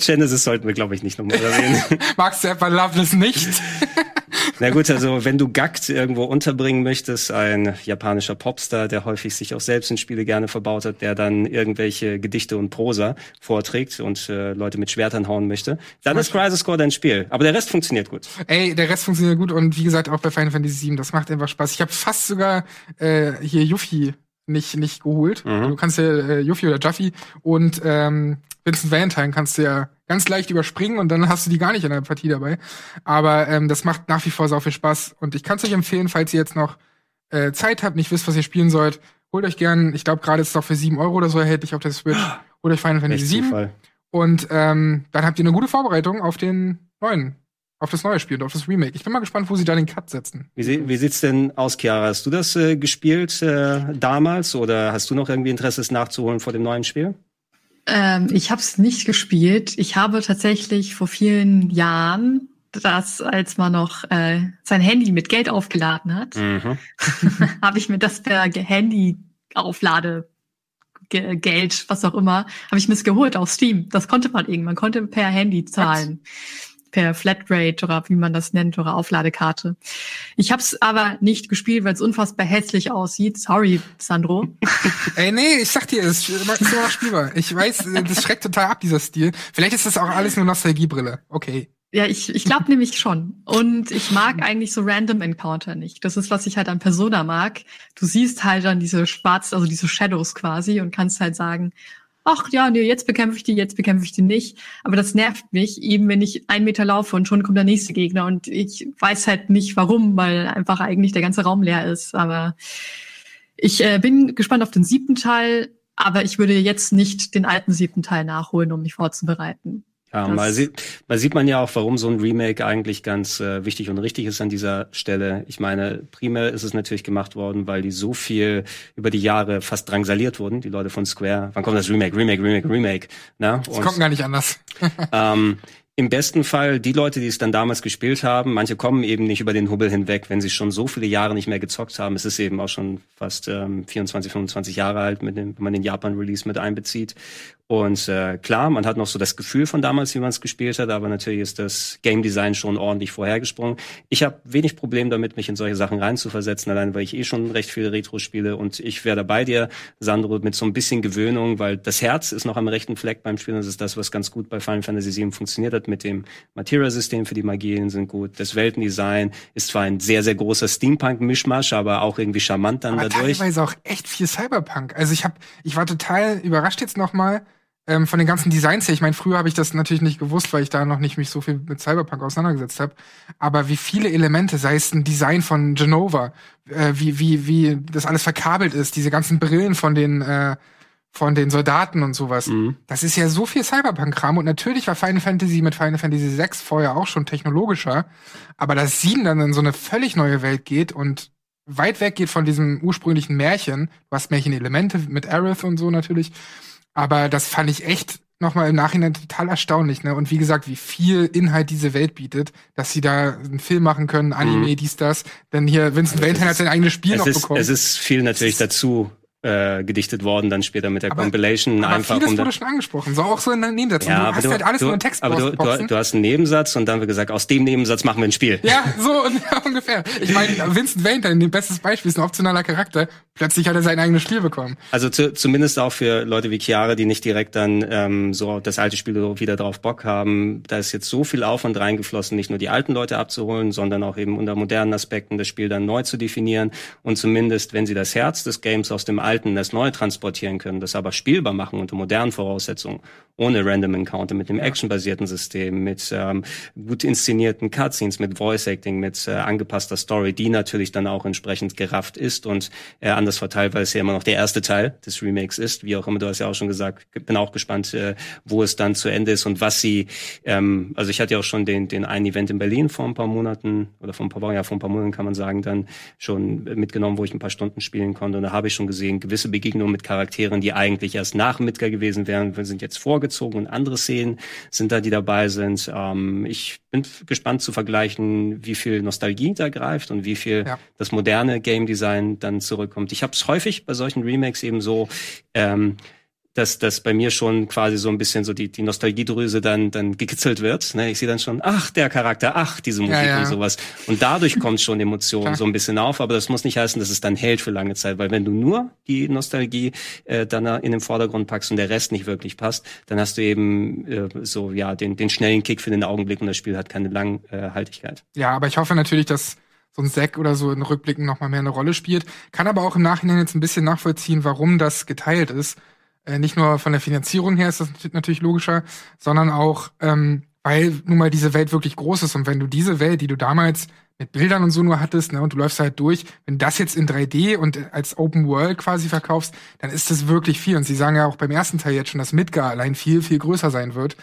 Genesis sollten wir, glaube ich, nicht nochmal erwähnen. Magst du etwa Loveless nicht? Na gut, also wenn du Gakt irgendwo unterbringen möchtest, ein japanischer Popstar, der häufig sich auch selbst in Spiele gerne verbaut hat, der dann irgendwelche Gedichte und Prosa vorträgt und äh, Leute mit Schwertern hauen möchte, dann ist Crisis Core dein Spiel. Aber der Rest funktioniert gut. Ey, der Rest funktioniert gut und wie gesagt auch bei Final Fantasy VII, das macht einfach Spaß. Ich habe fast sogar äh, hier Yuffie nicht, nicht geholt. Mhm. Du kannst ja äh, Yuffie oder Juffy und ähm, Vincent Valentine kannst du ja ganz leicht überspringen und dann hast du die gar nicht in der Partie dabei. Aber ähm, das macht nach wie vor sau viel Spaß. Und ich kann es euch empfehlen, falls ihr jetzt noch äh, Zeit habt, nicht wisst, was ihr spielen sollt, holt euch gern, ich glaube gerade ist es doch für sieben Euro oder so erhältlich auf der Switch. Holt euch Final Fantasy 7. Und ähm, dann habt ihr eine gute Vorbereitung auf den neuen auf das neue Spiel und auf das Remake. Ich bin mal gespannt, wo sie da den Cut setzen. Wie, wie sieht's denn aus, Chiara? Hast du das äh, gespielt äh, damals oder hast du noch irgendwie Interesse, es nachzuholen vor dem neuen Spiel? Ähm, ich habe es nicht gespielt. Ich habe tatsächlich vor vielen Jahren das, als man noch äh, sein Handy mit Geld aufgeladen hat, mhm. habe ich mir das per Handy auflade Geld, was auch immer, habe ich mir es geholt auf Steam. Das konnte man irgendwann, man konnte per Handy zahlen. Was? Per Flatrate oder wie man das nennt oder Aufladekarte. Ich habe es aber nicht gespielt, weil es unfassbar hässlich aussieht. Sorry, Sandro. Ey, nee, ich sag dir, es ist immer spielbar. Ich weiß, das schreckt total ab, dieser Stil. Vielleicht ist das auch alles nur Nostalgiebrille. Okay. Ja, ich, ich glaube nämlich schon. Und ich mag eigentlich so Random Encounter nicht. Das ist, was ich halt an Persona mag. Du siehst halt dann diese schwarz, also diese Shadows quasi und kannst halt sagen, ach ja, nee, jetzt bekämpfe ich die, jetzt bekämpfe ich die nicht. Aber das nervt mich, eben wenn ich einen Meter laufe und schon kommt der nächste Gegner und ich weiß halt nicht warum, weil einfach eigentlich der ganze Raum leer ist. Aber ich äh, bin gespannt auf den siebten Teil, aber ich würde jetzt nicht den alten siebten Teil nachholen, um mich vorzubereiten. Ja, mal, sieht, mal sieht man ja auch, warum so ein Remake eigentlich ganz äh, wichtig und richtig ist an dieser Stelle. Ich meine, primär ist es natürlich gemacht worden, weil die so viel über die Jahre fast drangsaliert wurden, die Leute von Square. Wann kommt das Remake, Remake, Remake, Remake? Na? Es kommt gar nicht anders. ähm, im besten Fall die Leute, die es dann damals gespielt haben, manche kommen eben nicht über den Hubbel hinweg, wenn sie schon so viele Jahre nicht mehr gezockt haben. Es ist eben auch schon fast ähm, 24, 25 Jahre alt, mit dem, wenn man den Japan-Release mit einbezieht. Und äh, klar, man hat noch so das Gefühl von damals, wie man es gespielt hat, aber natürlich ist das Game Design schon ordentlich vorhergesprungen. Ich habe wenig Problem damit, mich in solche Sachen reinzuversetzen, allein weil ich eh schon recht viele Retro spiele und ich wäre bei dir, Sandro, mit so ein bisschen Gewöhnung, weil das Herz ist noch am rechten Fleck beim Spielen. Das ist das, was ganz gut bei Final Fantasy VII funktioniert hat mit dem Materia-System für die Magien sind gut. Das Weltendesign ist zwar ein sehr, sehr großer Steampunk-Mischmasch, aber auch irgendwie charmant dann aber dadurch. teilweise auch echt viel Cyberpunk. Also ich habe, ich war total überrascht jetzt nochmal, ähm, von den ganzen Designs her, ich meine, früher habe ich das natürlich nicht gewusst, weil ich da noch nicht mich so viel mit Cyberpunk auseinandergesetzt habe. Aber wie viele Elemente, sei es ein Design von Genova, äh, wie, wie, wie das alles verkabelt ist, diese ganzen Brillen von den, äh, von den Soldaten und sowas. Mhm. Das ist ja so viel Cyberpunk-Kram. Und natürlich war Final Fantasy mit Final Fantasy VI vorher auch schon technologischer. Aber dass 7 dann in so eine völlig neue Welt geht und weit weg geht von diesem ursprünglichen Märchen, du hast Märchen-Elemente mit Aerith und so natürlich, aber das fand ich echt nochmal im Nachhinein total erstaunlich, ne? Und wie gesagt, wie viel Inhalt diese Welt bietet, dass sie da einen Film machen können, Anime, mhm. dies, das. Denn hier Vincent also Valentine hat sein eigenes Spiel noch ist, bekommen. Es ist viel natürlich dazu äh, gedichtet worden, dann später mit der aber, Compilation aber einfach. Vieles um wurde schon angesprochen, so auch so in einem Nebensatz. Ja, du hast du, halt alles du, nur in Text Aber du, du, du, hast einen Nebensatz und dann wird gesagt, aus dem Nebensatz machen wir ein Spiel. Ja, so ungefähr. Ich meine, Vincent Valentine, ein bestes Beispiel, ist ein optionaler Charakter. Plötzlich hat er sein eigenes Spiel bekommen. Also zu, zumindest auch für Leute wie Chiara, die nicht direkt dann ähm, so das alte Spiel wieder drauf Bock haben. Da ist jetzt so viel Aufwand reingeflossen, nicht nur die alten Leute abzuholen, sondern auch eben unter modernen Aspekten das Spiel dann neu zu definieren und zumindest, wenn sie das Herz des Games aus dem alten das neue transportieren können, das aber spielbar machen unter modernen Voraussetzungen, ohne Random Encounter, mit dem actionbasierten System, mit ähm, gut inszenierten Cutscenes, mit Voice Acting, mit äh, angepasster Story, die natürlich dann auch entsprechend gerafft ist und äh, anders verteilt, weil es ja immer noch der erste Teil des Remakes ist. Wie auch immer, du hast ja auch schon gesagt, bin auch gespannt, äh, wo es dann zu Ende ist und was sie, ähm, also ich hatte ja auch schon den, den einen Event in Berlin vor ein paar Monaten oder vor ein paar Wochen, ja vor ein paar Monaten kann man sagen, dann schon mitgenommen, wo ich ein paar Stunden spielen konnte und da habe ich schon gesehen, gewisse Begegnungen mit Charakteren, die eigentlich erst nach Midgar gewesen wären, wir sind jetzt vorgezogen und andere Szenen sind da, die dabei sind. Ähm, ich bin gespannt zu vergleichen, wie viel Nostalgie da greift und wie viel ja. das moderne Game Design dann zurückkommt. Ich habe es häufig bei solchen Remakes eben so, ähm, dass dass bei mir schon quasi so ein bisschen so die, die Nostalgiedrüse dann, dann gekitzelt wird. Ne? Ich sehe dann schon, ach, der Charakter, ach, diese Musik ja, ja. und sowas. Und dadurch kommt schon Emotion so ein bisschen auf, aber das muss nicht heißen, dass es dann hält für lange Zeit, weil wenn du nur die Nostalgie äh, dann in den Vordergrund packst und der Rest nicht wirklich passt, dann hast du eben äh, so ja den, den schnellen Kick für den Augenblick und das Spiel hat keine Langhaltigkeit. Ja, aber ich hoffe natürlich, dass so ein Zack oder so in Rückblicken noch mal mehr eine Rolle spielt. Kann aber auch im Nachhinein jetzt ein bisschen nachvollziehen, warum das geteilt ist nicht nur von der Finanzierung her ist das natürlich logischer, sondern auch, ähm, weil nun mal diese Welt wirklich groß ist. Und wenn du diese Welt, die du damals mit Bildern und so nur hattest, ne, und du läufst halt durch, wenn das jetzt in 3D und als Open World quasi verkaufst, dann ist das wirklich viel. Und sie sagen ja auch beim ersten Teil jetzt schon, dass Midgar allein viel, viel größer sein wird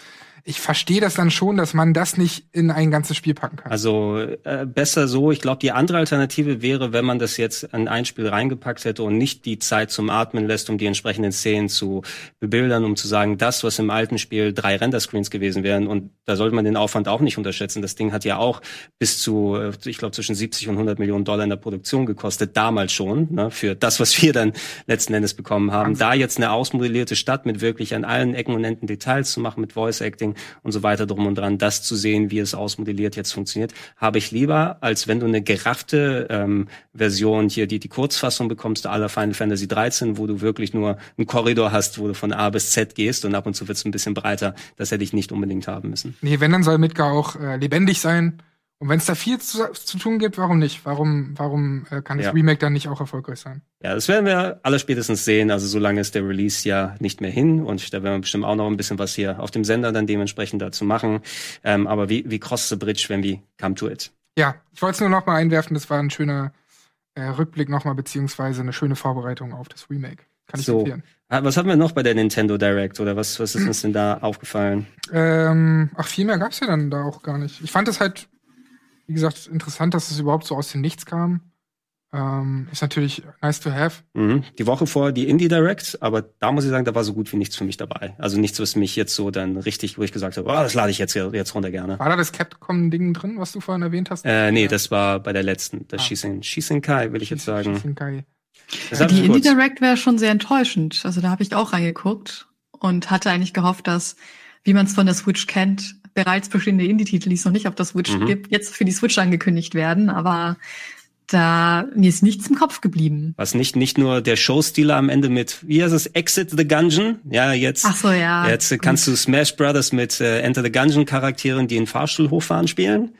ich verstehe das dann schon, dass man das nicht in ein ganzes Spiel packen kann. Also äh, besser so. Ich glaube, die andere Alternative wäre, wenn man das jetzt in ein Spiel reingepackt hätte und nicht die Zeit zum Atmen lässt, um die entsprechenden Szenen zu bebildern, um zu sagen, das, was im alten Spiel drei Renderscreens gewesen wären. Und da sollte man den Aufwand auch nicht unterschätzen. Das Ding hat ja auch bis zu, äh, ich glaube, zwischen 70 und 100 Millionen Dollar in der Produktion gekostet, damals schon, ne, für das, was wir dann letzten Endes bekommen haben. Wahnsinn. Da jetzt eine ausmodellierte Stadt mit wirklich an allen Ecken und Enden Details zu machen, mit Voice Acting, und so weiter drum und dran, das zu sehen, wie es ausmodelliert jetzt funktioniert, habe ich lieber, als wenn du eine geraffte ähm, Version hier, die die Kurzfassung bekommst, aller Final Fantasy 13, wo du wirklich nur einen Korridor hast, wo du von A bis Z gehst und ab und zu wird es ein bisschen breiter. Das hätte ich nicht unbedingt haben müssen. Nee, wenn, dann soll Midgar auch äh, lebendig sein und wenn es da viel zu, zu, tun gibt, warum nicht? Warum, warum äh, kann das ja. Remake dann nicht auch erfolgreich sein? Ja, das werden wir alle spätestens sehen. Also solange ist der Release ja nicht mehr hin und da werden wir bestimmt auch noch ein bisschen was hier auf dem Sender dann dementsprechend dazu machen. Ähm, aber wie, wie cross the bridge when we come to it? Ja, ich wollte es nur noch mal einwerfen. Das war ein schöner äh, Rückblick noch mal beziehungsweise eine schöne Vorbereitung auf das Remake. Kann ich so. empfehlen. Ah, was haben wir noch bei der Nintendo Direct oder was, was ist uns denn da aufgefallen? Ähm, ach, viel mehr gab's ja dann da auch gar nicht. Ich fand es halt wie gesagt, interessant, dass es überhaupt so aus dem Nichts kam. Ähm, ist natürlich nice to have. Mhm. Die Woche vor die Indie Direct, aber da muss ich sagen, da war so gut wie nichts für mich dabei. Also nichts, was mich jetzt so dann richtig, wo ich gesagt habe, oh, das lade ich jetzt jetzt runter gerne. War da das Capcom-Ding drin, was du vorhin erwähnt hast? Äh, nee, das war bei der letzten, das ah. Shisen, Shisenkai, will ich jetzt sagen. Shisenkai. Die Indie Direct wäre schon sehr enttäuschend. Also da habe ich auch reingeguckt und hatte eigentlich gehofft, dass, wie man es von der Switch kennt, bereits bestehende Indie-Titel, die es noch nicht auf der Switch mhm. gibt, jetzt für die Switch angekündigt werden, aber da mir ist nichts im Kopf geblieben. Was nicht nicht nur der Showstealer am Ende mit wie heißt es Exit the Gungeon? Ja, jetzt Ach so, ja. Jetzt Gut. kannst du Smash Brothers mit äh, Enter the Gungeon Charakteren, die in Fahrstuhl hochfahren spielen.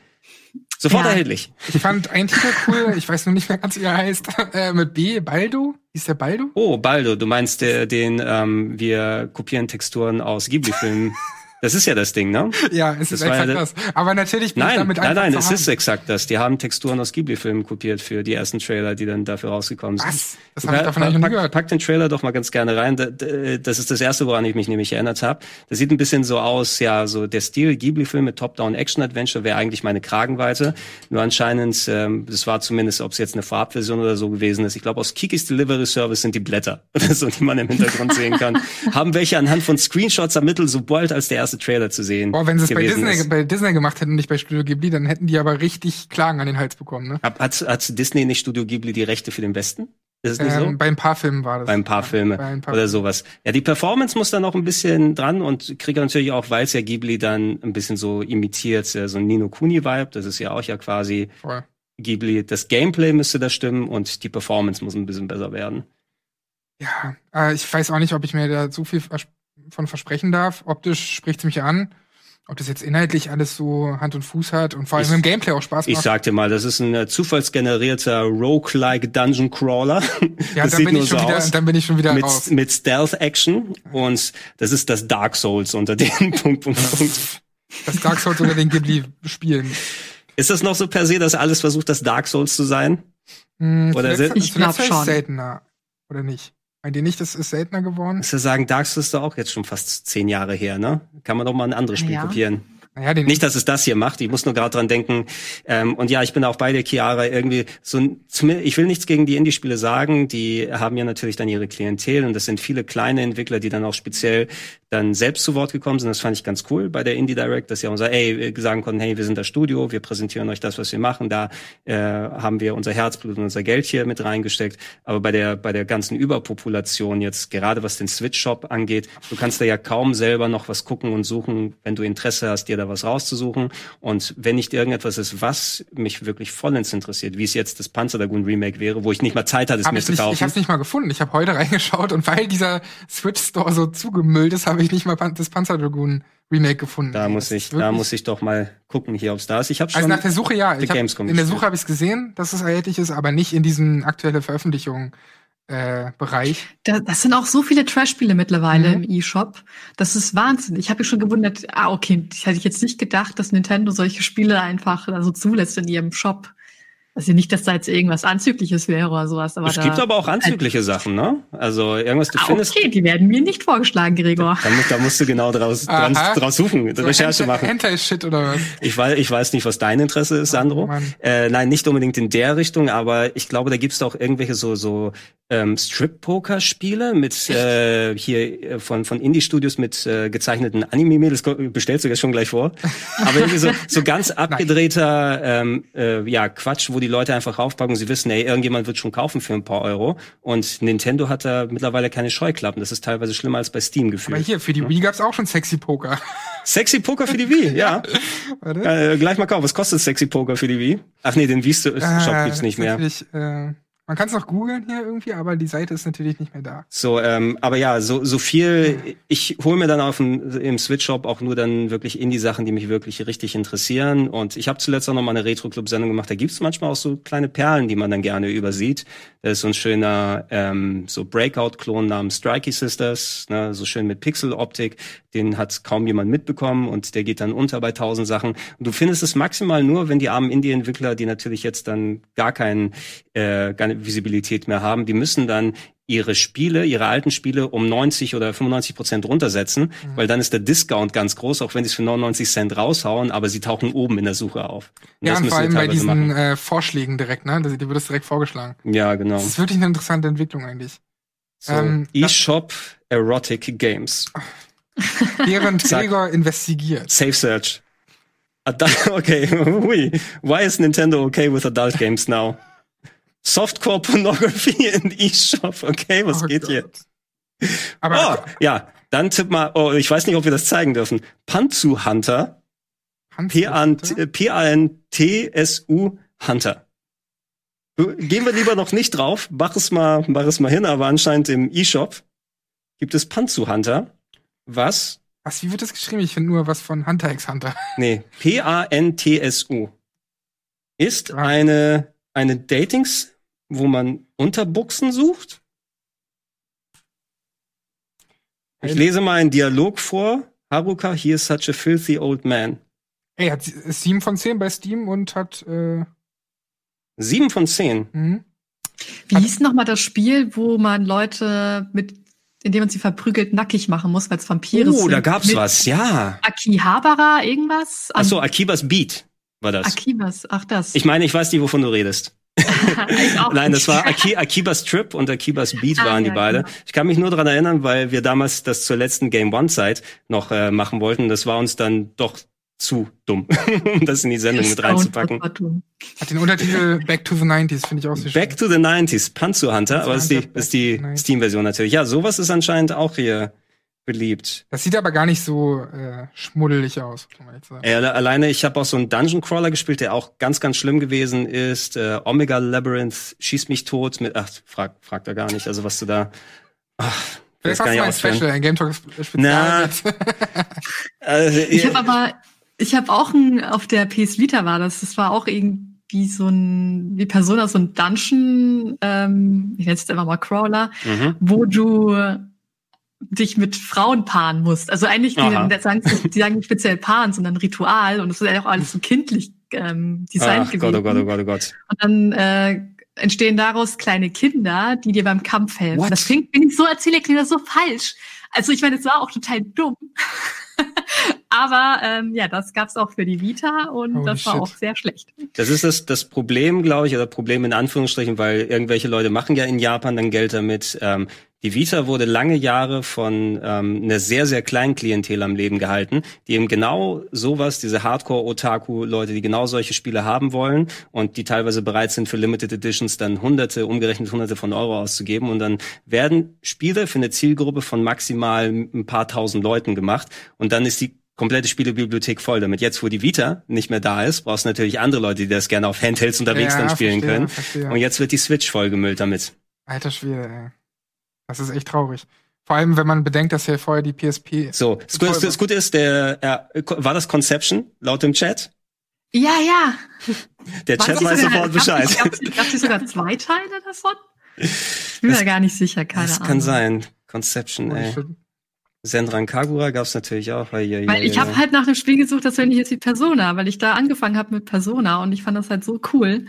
Sofort ja. erhältlich. Ich fand einen Titel cool, ich weiß nur nicht mehr ganz, wie er heißt, äh, mit B, Baldo. Ist der Baldo? Oh, Baldo, du meinst der, den ähm, wir kopieren Texturen aus Ghibli-Filmen Das ist ja das Ding, ne? Ja, es Das ist war ja exakt das. Aber natürlich bin ich Nein, damit nein, nein, es ist exakt das. Die haben Texturen aus Ghibli-Filmen kopiert für die ersten Trailer, die dann dafür rausgekommen sind. Was? Das habe ich davon eigentlich noch nie gehört. pack den Trailer doch mal ganz gerne rein. Da- da- Das ist das erste, woran ich mich nämlich erinnert habe. Das sieht ein bisschen so aus, ja, so der Stil Ghibli-Film mit Top-Down-Action-Adventure wäre eigentlich meine Kragenweite. Nur anscheinend, ähm, das war zumindest, ob es jetzt eine Farbversion oder so gewesen ist. Ich glaube, aus Kikis Delivery Service sind die Blätter oder so, die man im Hintergrund sehen kann. Haben welche anhand von Screenshots ermittelt, sobald als der erste Trailer zu sehen Boah, wenn sie es bei Disney, ist. bei Disney gemacht hätten, nicht bei Studio Ghibli, dann hätten die aber richtig Klagen an den Hals bekommen, ne? Hat, hat, hat Disney nicht Studio Ghibli die Rechte für den Westen? Ist es nicht so? Ähm, bei ein paar Filmen war das. Bei ein paar Filme ein paar oder sowas. Ja, die Performance muss da noch ein bisschen dran und kriege natürlich auch, weil es ja Ghibli dann ein bisschen so imitiert, so ein Nino Kuni-Vibe, das ist ja auch ja quasi Voll. Ghibli. Das Gameplay müsste da stimmen und die Performance muss ein bisschen besser werden. Ja, äh, ich weiß auch nicht, ob ich mir da so viel von versprechen darf. Optisch spricht's mich an. Ob das jetzt inhaltlich alles so Hand und Fuß hat und vor allem Ich- im Gameplay auch Spaß Ich macht. sag dir mal, das ist ein äh, zufallsgenerierter Roguelike Dungeon Crawler. ja, das dann sieht bin, nur ich schon so wieder, aus. dann bin ich schon wieder raus. Mit, mit Stealth Action und das ist das Dark Souls unter den Punkt, Punkt, Punkt. Das Dark Souls oder den Ghibli-Spielen. Ist das noch so per se, dass alles versucht, das Dark Souls zu sein? Hm, Oder Ich glaub zuletzt ist schon. seltener. Oder nicht? Meint ihr nicht, das ist seltener geworden? Muss ja sagen, Dark Souls ist doch auch jetzt schon fast zehn Jahre her, ne? Kann man doch mal ein anderes Spiel Ja. kopieren. Naja, den Nicht, dass es das hier macht. Ich muss nur gerade dran denken. Ähm, und ja, ich bin auch bei der Chiara irgendwie so. ein- zumindest- Ich will nichts gegen die Indie-Spiele sagen. Die haben ja natürlich dann ihre Klientel und das sind viele kleine Entwickler, die dann auch speziell dann selbst zu Wort gekommen sind. Das fand ich ganz cool bei der Indie Direct, dass sie auch ey, wir sagen konnten, hey, wir sind das Studio, wir präsentieren euch das, was wir machen. Da äh, haben wir unser Herzblut und unser Geld hier mit reingesteckt. Aber bei der bei der ganzen Überpopulation jetzt gerade was den Switch Shop angeht, du kannst da ja kaum selber noch was gucken und suchen, wenn du Interesse hast, dir da was rauszusuchen. Und wenn nicht irgendetwas ist, was mich wirklich vollends interessiert, wie es jetzt das Panzer Dragoon Remake wäre, wo ich nicht mal Zeit hatte, es hab mir zu nicht, kaufen. ich hab's nicht mal gefunden. Ich habe heute reingeschaut und weil dieser Switch Store so zugemüllt ist, habe ich nicht mal das Panzer Dragoon Remake gefunden. da muss ich, da muss ich doch mal gucken hier, ob es da ist. Ich habe schon. Also nach der Suche ja. Ich hab, Gamescom in der. Suche habe ich gesehen, dass es erhältlich ist, aber nicht in diesem aktuelle Veröffentlichung äh, Bereich. Da, das sind auch so viele Trash-Spiele mittlerweile Mhm. im E-Shop. Das ist Wahnsinn. Ich habe mich schon gewundert, ah, okay, ich hätte jetzt nicht gedacht, dass Nintendo solche Spiele einfach so zulässt in ihrem Shop. Also nicht, dass da jetzt irgendwas Anzügliches wäre oder sowas, aber es gibt aber auch anzügliche Sachen, ne? Also irgendwas, du ah, findest. okay, die werden mir nicht vorgeschlagen, Gregor. Da, da musst du genau draus, Aha. dran, draus suchen, So Recherche Hentai- machen. Hentai-Shit oder was? Ich weiß, ich weiß nicht, was dein Interesse ist, Sandro. Mann. äh, nein, nicht unbedingt in der Richtung, aber ich glaube, da gibt's auch irgendwelche so so ähm, Strip-Poker-Spiele mit äh, hier äh, von von Indie-Studios mit äh, gezeichneten Anime-Mädels. Bestellst du das schon gleich vor? Aber irgendwie so so ganz abgedrehter ähm, äh, ja Quatsch, wo die Leute einfach raufpacken. Sie wissen, ey, irgendjemand wird schon kaufen für ein paar Euro. Und Nintendo hat da mittlerweile keine Scheuklappen. Das ist teilweise schlimmer als bei Steam Aber gefühlt. hier, für die Wii gab's auch schon Sexy Poker. Sexy Poker für die Wii, ja. Warte. Äh, gleich mal kaufen. Was kostet Sexy Poker für die Wii? Ach nee, den Wii-Shop Äh, gibt's nicht mehr. Äh, man kann es noch googeln hier irgendwie, aber die Seite ist natürlich nicht mehr da. So, ähm, aber ja, so, so viel, ich hole mir dann auf dem, im Switch-Shop auch nur dann wirklich Indie-Sachen, die mich wirklich richtig interessieren. Und ich habe zuletzt auch noch mal eine Retro-Club-Sendung gemacht. Da gibt's manchmal auch so kleine Perlen, die man dann gerne übersieht. Da ist so ein schöner ähm, so Breakout-Klon namens Strikey Sisters, ne, so schön mit Pixel-Optik. Den hat kaum jemand mitbekommen und der geht dann unter bei tausend Sachen. Und du findest es maximal nur, wenn die armen Indie-Entwickler, die natürlich jetzt dann gar keinen, äh, keine Visibilität mehr haben, die müssen dann ihre Spiele, ihre alten Spiele um 90 oder 95 Prozent runtersetzen, weil dann ist der Discount ganz groß, auch wenn sie es für 99 Cent raushauen, aber sie tauchen oben in der Suche auf. Und Ja, und vor allem bei diesen machen. äh, Vorschlägen direkt, ne? Dir wird das direkt vorgeschlagen. Ja, genau. Das ist wirklich eine interessante Entwicklung eigentlich. So, ähm, eShop Erotic Games. Während Gregor investigiert. Safe Search. Adu- okay. Why is Nintendo okay with adult games now? Softcore Pornography in eShop. Okay, was Oh geht Gott. hier? Aber Oh, ja. Dann tipp mal, oh, ich weiß nicht, ob wir das zeigen dürfen. Panzu Hunter. P-A-N-T-S-U Hunter. Du, Gehen wir lieber noch nicht drauf. Mach es mal, mach es mal hin, aber anscheinend im eShop gibt es Panzu Hunter. Was? Was, wie wird das geschrieben? Ich finde nur was von Hunter x Hunter. Nee, P-A-N-T-S-U. Ist eine, eine Datings, wo man Unterbuchsen sucht. Ich lese mal einen Dialog vor. Haruka, he is such a filthy old man. Ey, hat sieben von zehn bei Steam und hat äh, sieben von zehn. Mhm. Wie hieß nochmal das Spiel, wo man Leute mit, indem man sie verprügelt, nackig machen muss, weil es Vampire sind? Oh, da gab's mit was, ja. Akihabara, irgendwas? Ach so, Akibas Beat war das. Akibas, ach das. Ich meine, ich weiß nicht, wovon du redest. Nein, das war Aki Akibas Trip und Akibas Beat ah, waren die ja, beide. Genau. Ich kann mich nur daran erinnern, weil wir damals das zur letzten Game One Zeit noch äh, machen wollten. Das war uns dann doch zu dumm, um das in die Sendung mit reinzupacken. Hat den Untertitel Back to the 90s, finde ich auch sehr schön. Back to the 90s, Panzer Hunter, aber ist die, ist die Steam-Version natürlich. Ja, sowas ist anscheinend auch hier beliebt. Das sieht aber gar nicht so äh, schmuddelig aus, kann man jetzt sagen. Ja, alleine, ich habe auch so einen Dungeon Crawler gespielt, der auch ganz, ganz schlimm gewesen ist. Äh, Omega Labyrinth, schieß mich tot mit, ach, frag, frag da gar nicht, also was du da. Ach, Vielleicht hast du ein Special, ein Game Talk Spezial. Na, also, ich habe aber ich habe auch ein, auf der PS Vita war das, das war auch irgendwie so ein, wie Persona, so ein Dungeon, ähm, ich nenne es jetzt einfach mal Crawler, mhm. wo du dich mit Frauen paaren musst. Also eigentlich, die, sagen, die sagen nicht speziell paaren, sondern Ritual und das ist ja auch alles so kindlich ähm, designt Ach, gewesen. Gott, oh Gott, oh Gott, oh Gott. Und dann äh, entstehen daraus kleine Kinder, die dir beim Kampf helfen. What? Das klingt, wenn ich so erzähle, klingt das so falsch. Also ich meine, es war auch total dumm. Aber ähm, ja, das gab's auch für die Vita und Holy das war shit. auch sehr schlecht. Das ist das, das Problem, glaube ich, oder Problem in Anführungsstrichen, weil irgendwelche Leute machen ja in Japan dann Geld damit. Ähm, die Vita wurde lange Jahre von ähm, einer sehr, sehr kleinen Klientel am Leben gehalten, die eben genau sowas, diese Hardcore-Otaku-Leute, die genau solche Spiele haben wollen und die teilweise bereit sind für Limited Editions dann hunderte, umgerechnet hunderte von Euro auszugeben. Und dann werden Spiele für eine Zielgruppe von maximal ein paar tausend Leuten gemacht. Und dann ist die komplette Spielebibliothek voll damit. Jetzt, wo die Vita nicht mehr da ist, brauchst du natürlich andere Leute, die das gerne auf Handhelds unterwegs ja, dann spielen verstehe, können. Verstehe. Und jetzt wird die Switch vollgemüllt damit. Alter Schwede, ey. Das ist echt traurig. Vor allem, wenn man bedenkt, dass ja vorher die PSP. So, das, Gute, das Gute ist, der, ja, war das Conception laut dem Chat? Ja, ja. Der Chat weiß sofort Bescheid. Gab es sogar zwei Teile davon? Ich bin mir gar nicht sicher, keine das Ahnung. Das kann sein. Conception, oh, ey. Senran Kagura gab's natürlich auch. Weil, ja, weil ich ja. habe halt nach dem Spiel gesucht, das wäre nicht jetzt die Persona, weil ich da angefangen habe mit Persona und ich fand das halt so cool.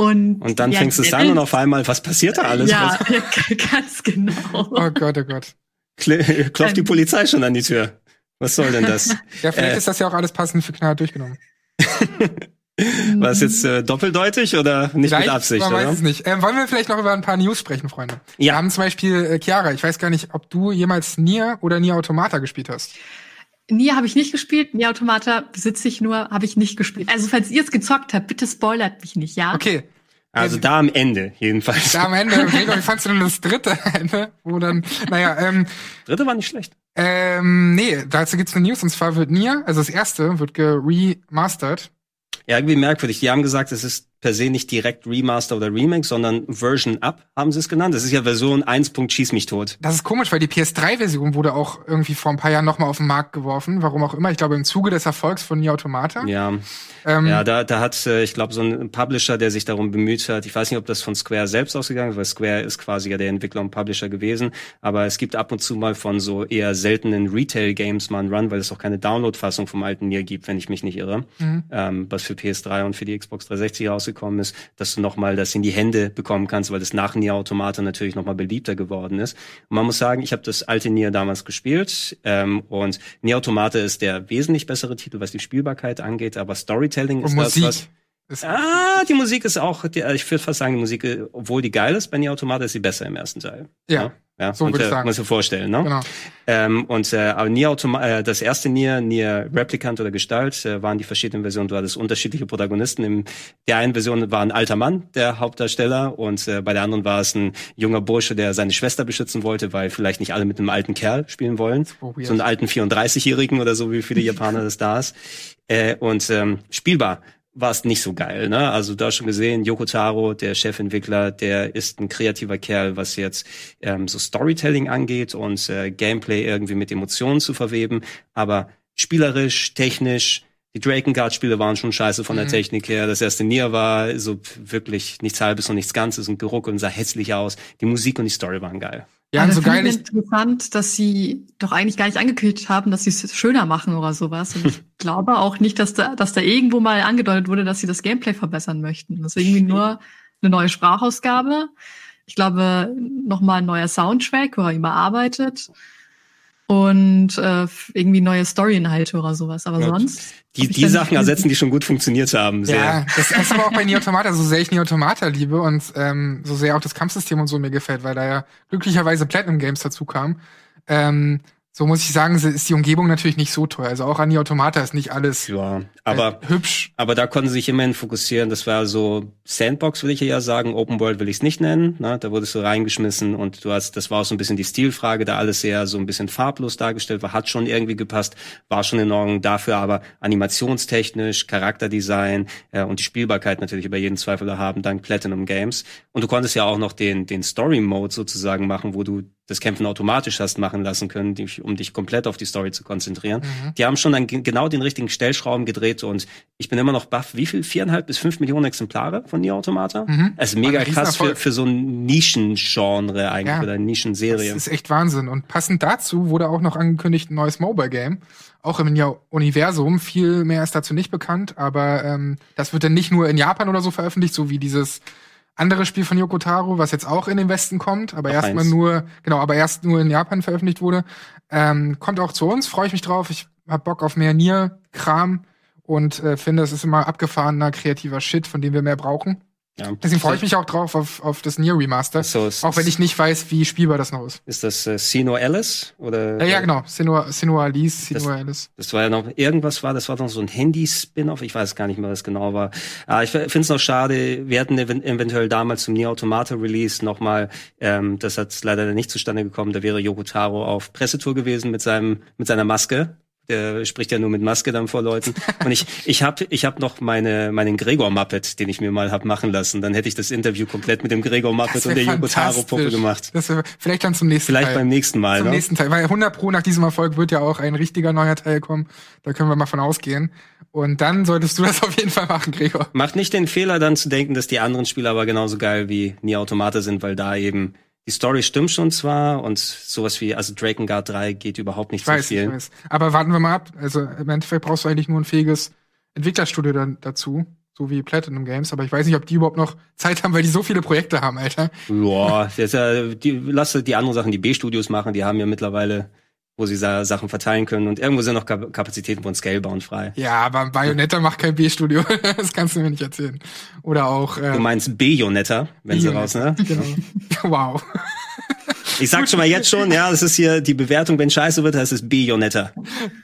Und, und dann ja, fängst du es an und auf einmal, was passiert da alles? Ja, ganz genau. Oh Gott, oh Gott. Klopft die Polizei schon an die Tür. Was soll denn das? ja, vielleicht äh, ist das ja auch alles passend für Knall durchgenommen. War es jetzt äh, doppeldeutig oder nicht vielleicht, mit Absicht? Man oder? weiß es nicht. Ähm, wollen wir vielleicht noch über ein paar News sprechen, Freunde? Ja. Wir haben zum Beispiel äh, Chiara. Ich weiß gar nicht, ob du jemals Nier oder Nier Automata gespielt hast. Nier habe ich nicht gespielt, Nier Automata besitze ich nur, habe ich nicht gespielt. Also falls ihr es gezockt habt, bitte spoilert mich nicht, ja? Okay. Also da am Ende, jedenfalls. Da am Ende, Gregor, wie fandst du denn das dritte Ende? Wo dann, naja, ähm. Dritte war nicht schlecht. Ähm, nee, dazu gibt's eine News, und zwar wird Nier, also das erste, wird geremastert. Ja, irgendwie merkwürdig. Die haben gesagt, es ist per se nicht direkt Remaster oder Remake, sondern Version Up haben sie es genannt. Das ist ja Version 1. Schieß mich tot. Das ist komisch, weil die PS3-Version wurde auch irgendwie vor ein paar Jahren nochmal auf den Markt geworfen. Warum auch immer. Ich glaube, im Zuge des Erfolgs von Nier Automata. Ja. Ähm, ja, da, da hat, äh, ich glaube, so ein Publisher, der sich darum bemüht hat, ich weiß nicht, ob das von Square selbst ausgegangen ist, weil Square ist quasi ja der Entwickler und Publisher gewesen, aber es gibt ab und zu mal von so eher seltenen Retail-Games mal einen Run, weil es auch keine Download-Fassung vom alten Nier gibt, wenn ich mich nicht irre, mhm. ähm, was für PS3 und für die Xbox 360 rausgekommen ist dass du nochmal das in die Hände bekommen kannst, weil das nach Nier Automata natürlich nochmal beliebter geworden ist. Und man muss sagen, ich habe das alte Nier damals gespielt ähm, und Nier Automata ist der wesentlich bessere Titel, was die Spielbarkeit angeht, aber Storytelling ist Musik. das, was ah, die Musik ist auch, die, ich würde fast sagen, die Musik, obwohl die geil ist, bei Nier Automata ist sie besser im ersten Teil. Ja. ja? Ja, so würde ich sagen. Muss ich vorstellen, ne? Genau. Ähm, und äh, aber Nier Automa äh, das erste Nier, Nier Replicant oder Gestalt, äh, waren die verschiedenen Versionen. Du hattest unterschiedliche Protagonisten. In der einen Version war ein alter Mann, der Hauptdarsteller, und äh, bei der anderen war es ein junger Bursche, der seine Schwester beschützen wollte, weil vielleicht nicht alle mit einem alten Kerl spielen wollen. So, so einen alten 34-Jährigen oder so, wie viele Japaner das da ist. Äh, und ähm, spielbar war es nicht so geil. Ne? Also da schon gesehen, Yoko Taro, der Chefentwickler, der ist ein kreativer Kerl, was jetzt ähm, so Storytelling angeht und äh, Gameplay irgendwie mit Emotionen zu verweben. Aber spielerisch, technisch, die Drakengard-Spiele waren schon scheiße von der mhm. Technik her. Das erste Nier war so wirklich nichts Halbes und nichts Ganzes und Geruck und sah hässlich aus. Die Musik und die Story waren geil. Ja, und so geil ich interessant, dass sie doch eigentlich gar nicht angekündigt haben, dass sie es schöner machen oder sowas. Und ich glaube auch nicht, dass da, dass da irgendwo mal angedeutet wurde, dass sie das Gameplay verbessern möchten. Das ist irgendwie nur eine neue Sprachausgabe. Ich glaube, nochmal ein neuer Soundtrack, wo er überarbeitet und äh, irgendwie neue Story-Inhalte oder sowas. Aber ja. sonst. Die, die Sachen ersetzen, die schon gut funktioniert haben. Sehr. Ja, das ist aber auch bei Nier Automata, so sehr ich Nier Automata liebe und ähm, so sehr auch das Kampfsystem und so mir gefällt, weil da ja glücklicherweise Platinum Games dazu kam. Ähm, so muss ich sagen, ist die Umgebung natürlich nicht so teuer. Also auch an die Automata ist nicht alles ja, aber, äh, hübsch. Aber da konnten sie sich immerhin fokussieren. Das war so Sandbox, will ich ja sagen. Open World will ich es nicht nennen. Ne? Da wurdest du reingeschmissen und du hast, das war auch so ein bisschen die Stilfrage, da alles sehr so ein bisschen farblos dargestellt war, hat schon irgendwie gepasst, war schon in Ordnung. Dafür aber animationstechnisch, Charakterdesign äh, und die Spielbarkeit natürlich über jeden Zweifel haben, dank Platinum Games. Und du konntest ja auch noch den, den Story Mode sozusagen machen, wo du das Kämpfen automatisch hast machen lassen können, um dich komplett auf die Story zu konzentrieren. Mhm. Die haben schon dann genau den richtigen Stellschrauben gedreht und ich bin immer noch baff. Wie viel? Viereinhalb bis fünf Millionen Exemplare von Nier Automata? Mhm. Also mega krass für, für so ein Nischengenre eigentlich ja. oder Nischenserie. Das ist echt Wahnsinn. Und passend dazu wurde auch noch angekündigt ein neues Mobile Game. Auch im Nier-Universum. Viel mehr ist dazu nicht bekannt, aber ähm, das wird dann nicht nur in Japan oder so veröffentlicht, so wie dieses andere Spiel von Yoko Taro, was jetzt auch in den Westen kommt, aber erstmal nur, genau, aber erst nur in Japan veröffentlicht wurde. Ähm, kommt auch zu uns, freue ich mich drauf. Ich hab Bock auf mehr Nier-Kram und äh, finde, es ist immer abgefahrener, kreativer Shit, von dem wir mehr brauchen. Ja. Deswegen freue ich mich auch drauf auf, auf das Nier Remaster. So, auch wenn ich nicht weiß, wie spielbar das noch ist. Ist das äh, Sino Alice? Oder, ja, ja, genau. Sino, Sino Alice, Sino das, Alice. Das war ja noch, irgendwas war, das war noch so ein Handy-Spin-Off. Ich weiß gar nicht mehr, was genau war. Aber ich finde es noch schade. Wir hatten eventuell damals zum Nier Automata Release nochmal, ähm, das hat leider nicht zustande gekommen. Da wäre Yoko Taro auf Pressetour gewesen mit seinem, mit seiner Maske der spricht ja nur mit Maske dann vor Leuten. Und ich, ich habe ich hab noch meine, meinen Gregor Muppet, den ich mir mal hab machen lassen. Dann hätte ich das Interview komplett mit dem Gregor Muppet und der Yokotaro Puppe gemacht. Das wär, vielleicht dann zum nächsten vielleicht Teil. Vielleicht beim nächsten Mal. Zum ne? nächsten Teil. Weil 100 Pro nach diesem Erfolg wird ja auch ein richtiger neuer Teil kommen. Da können wir mal von ausgehen. Und dann solltest du das auf jeden Fall machen, Gregor. Macht nicht den Fehler dann zu denken, dass die anderen Spiele aber genauso geil wie Nier Automata sind, weil da eben die Story stimmt schon zwar und sowas wie, also Drakengard 3 geht überhaupt nicht ich weiß, zu viel. Ich weiß. Aber warten wir mal ab. Also im Endeffekt brauchst du eigentlich nur ein fähiges Entwicklerstudio dann dazu, so wie Platinum Games. Aber ich weiß nicht, ob die überhaupt noch Zeit haben, weil die so viele Projekte haben, Alter. Boah, jetzt, äh, die, lass die anderen Sachen, die B-Studios machen, die haben ja mittlerweile wo sie Sachen verteilen können und irgendwo sind noch Kapazitäten von Scalebound frei. Ja, aber Bayonetta macht kein B-Studio. das kannst du mir nicht erzählen. Oder auch. Äh, du meinst Bayonetta, wenn sie raus, ne? Genau. wow. Ich sag schon mal jetzt schon, ja, das ist hier die Bewertung, wenn scheiße wird, heißt es Bayonetta.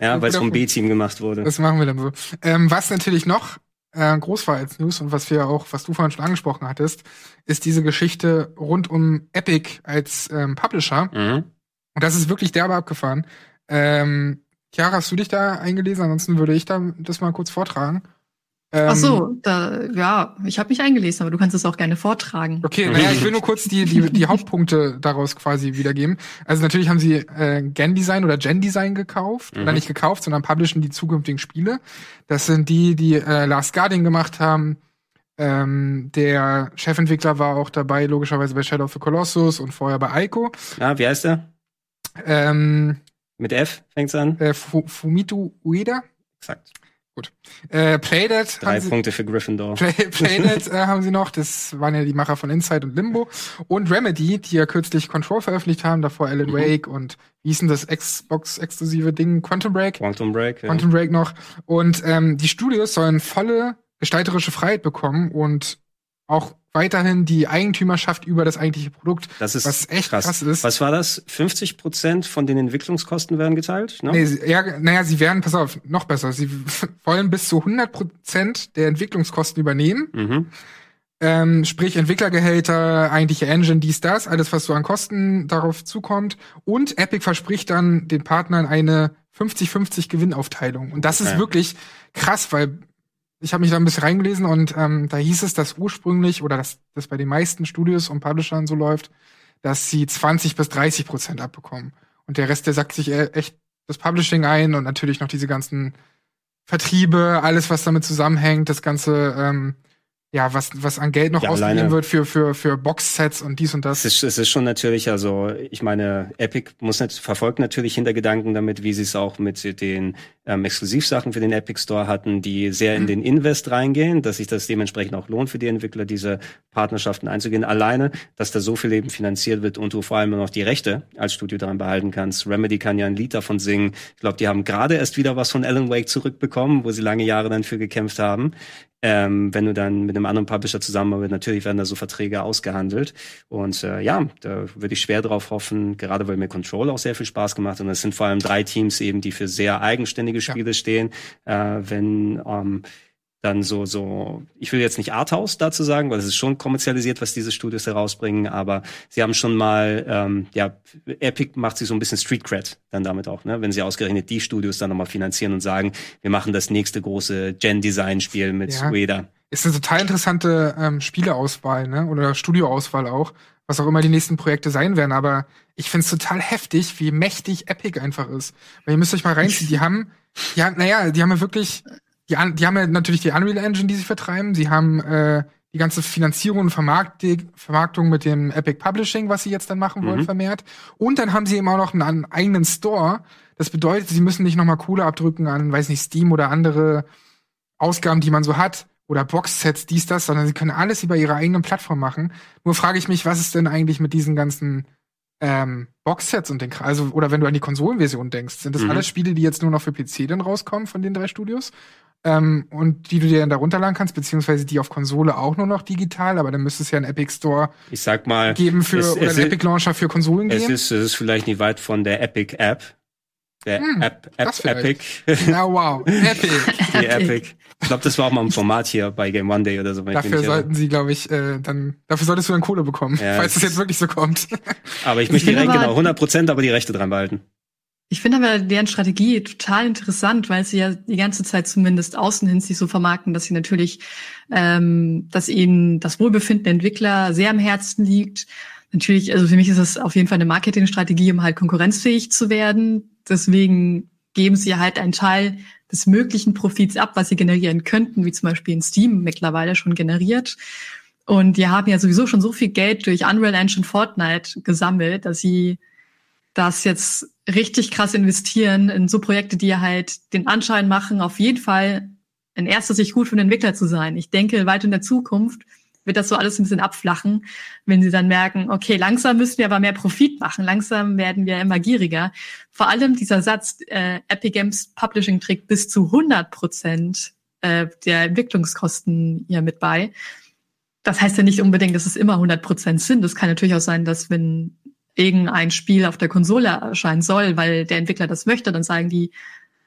Ja, weil es vom B-Team gemacht wurde. Das machen wir dann so. Ähm, was natürlich noch äh, groß war als News und was wir auch, was du vorhin schon angesprochen hattest, ist diese Geschichte rund um Epic als ähm, Publisher. Mhm und das ist wirklich derbe abgefahren. Ähm, Chiara, hast du dich da eingelesen? Ansonsten würde ich da das mal kurz vortragen. Ähm, Ach so, da, ja, ich habe mich eingelesen, aber du kannst es auch gerne vortragen. Okay, naja, ich will nur kurz die, die, die Hauptpunkte daraus quasi wiedergeben. Also natürlich haben sie äh, Gen Design oder Gen Design gekauft, mhm. oder nicht gekauft, sondern publishen die zukünftigen Spiele. Das sind die, die äh, Last Guardian gemacht haben. Ähm, der Chefentwickler war auch dabei, logischerweise bei Shadow of the Colossus und vorher bei Ico. Ja, wie heißt der? Ähm, Mit F fängt's an. Äh, Fumito Ueda. Exakt. Gut. Äh, Playdead. Drei Punkte für Gryffindor. Play, Playdead äh, haben sie noch. Das waren ja die Macher von Inside und Limbo. Und Remedy, die ja kürzlich Control veröffentlicht haben. Davor Alan mhm. Wake und wie hieß denn das Xbox-exklusive Ding? Quantum Break? Quantum Break, ja. Quantum Break noch. Und ähm, die Studios sollen volle gestalterische Freiheit bekommen und auch weiterhin die Eigentümerschaft über das eigentliche Produkt, das ist was echt krass. krass ist. Was war das? 50 Prozent von den Entwicklungskosten werden geteilt? Ne? Nee, ja, naja, sie werden, pass auf, noch besser. Sie wollen bis zu 100 Prozent der Entwicklungskosten übernehmen. Mhm. Ähm, sprich Entwicklergehälter, eigentliche Engine, dies, das, alles, was so an Kosten darauf zukommt. Und Epic verspricht dann den Partnern eine 50-50 Gewinnaufteilung. Und das okay. ist wirklich krass, weil ich habe mich da ein bisschen reingelesen und ähm, da hieß es, dass ursprünglich oder dass das bei den meisten Studios und Publishern so läuft, dass sie 20 bis 30 Prozent abbekommen. Und der Rest, der sagt sich e-, echt das Publishing ein und natürlich noch diese ganzen Vertriebe, alles, was damit zusammenhängt, das ganze ähm, ja, was, was an Geld noch ja, ausgegeben wird für, für, für Box-Sets und dies und das. Es ist, es ist schon natürlich, also ich meine, Epic muss nicht, verfolgt natürlich Hintergedanken damit, wie sie es auch mit den ähm, Exklusivsachen für den Epic Store hatten, die sehr mhm. in den Invest reingehen, dass sich das dementsprechend auch lohnt für die Entwickler, diese Partnerschaften einzugehen. Alleine, dass da so viel eben finanziert wird und du vor allem noch die Rechte als Studio daran behalten kannst. Remedy kann ja ein Lied davon singen. Ich glaube, die haben gerade erst wieder was von Alan Wake zurückbekommen, wo sie lange Jahre dann für gekämpft haben. Ähm, wenn du dann mit einem anderen Publisher zusammenarbeitest, natürlich werden da so Verträge ausgehandelt. Und äh, ja, da würde ich schwer drauf hoffen, gerade weil mir Control auch sehr viel Spaß gemacht hat. Und es sind vor allem drei Teams eben, die für sehr eigenständige Spiele ja. stehen. Äh, wenn ähm, dann so, so, ich will jetzt nicht Arthouse dazu sagen, weil es ist schon kommerzialisiert, was diese Studios herausbringen, aber sie haben schon mal, ähm, ja, Epic macht sich so ein bisschen Street Cred dann damit auch, ne? wenn sie ausgerechnet die Studios dann nochmal finanzieren und sagen, wir machen das nächste große Gen-Design-Spiel mit ja. Sueda. Ist eine total interessante ähm, Spieleauswahl, ne? Oder Studioauswahl auch, was auch immer die nächsten Projekte sein werden, aber ich find's total heftig, wie mächtig Epic einfach ist. Weil ihr müsst euch mal reinziehen, die haben, ja, naja, die haben ja wirklich die, die haben ja natürlich die Unreal Engine, die sie vertreiben. Sie haben äh, die ganze Finanzierung und Vermarktung mit dem Epic Publishing, was sie jetzt dann machen wollen, mhm. vermehrt. Und dann haben sie eben auch noch einen, eigenen Store. Das bedeutet, sie müssen nicht nochmal Kohle abdrücken an, weiß nicht, Steam oder andere Ausgaben, die man so hat. Oder Boxsets, dies, das, sondern sie können alles über ihre eigenen Plattform machen. Nur frage ich mich, was ist denn eigentlich mit diesen ganzen ähm, Boxsets und den also oder wenn du an die Konsolenversion denkst, sind das mhm. alles Spiele, die jetzt nur noch für PC dann rauskommen von den drei Studios? Ähm, und die du dir dann da runterladen kannst, beziehungsweise die auf Konsole auch nur noch digital, aber dann müsste es ja einen Epic Store ich sag mal, geben für es, oder einen Epic Launcher für Konsolen es geben. Ist, es ist vielleicht nicht weit von der Epic App. Der hm, App, App Epic. Na wow, Epic. Die Epic. Ich glaube, das war auch mal ein Format hier bei Game One Day oder so. Dafür sollten sie, glaube ich, äh, dann, dafür solltest du dann Kohle bekommen, ja, falls es jetzt wirklich so kommt. aber ich möchte direkt genau 100 Prozent, aber die Rechte dran behalten. Ich finde aber deren Strategie total interessant, weil sie ja die ganze Zeit zumindest außen hin sich so vermarkten, dass sie natürlich, ähm, dass ihnen das Wohlbefinden der Entwickler sehr am Herzen liegt. Natürlich, also für mich ist das auf jeden Fall eine Marketingstrategie, um halt konkurrenzfähig zu werden. Deswegen geben sie halt einen Teil des möglichen Profits ab, was sie generieren könnten, wie zum Beispiel in Steam mittlerweile schon generiert. Und die haben ja sowieso schon so viel Geld durch Unreal Engine Fortnite gesammelt, dass sie das jetzt richtig krass investieren in so Projekte, die halt den Anschein machen, auf jeden Fall in erster Sicht gut für den Entwickler zu sein. Ich denke, weit in der Zukunft wird das so alles ein bisschen abflachen, wenn sie dann merken, okay, langsam müssen wir aber mehr Profit machen, langsam werden wir immer gieriger. Vor allem dieser Satz, äh, Epic Games Publishing trägt bis zu 100 Prozent äh, der Entwicklungskosten hier mit bei. Das heißt ja nicht unbedingt, dass es immer 100 Prozent sind. Das kann natürlich auch sein, dass wenn irgendein Spiel auf der Konsole erscheinen soll, weil der Entwickler das möchte, dann sagen die,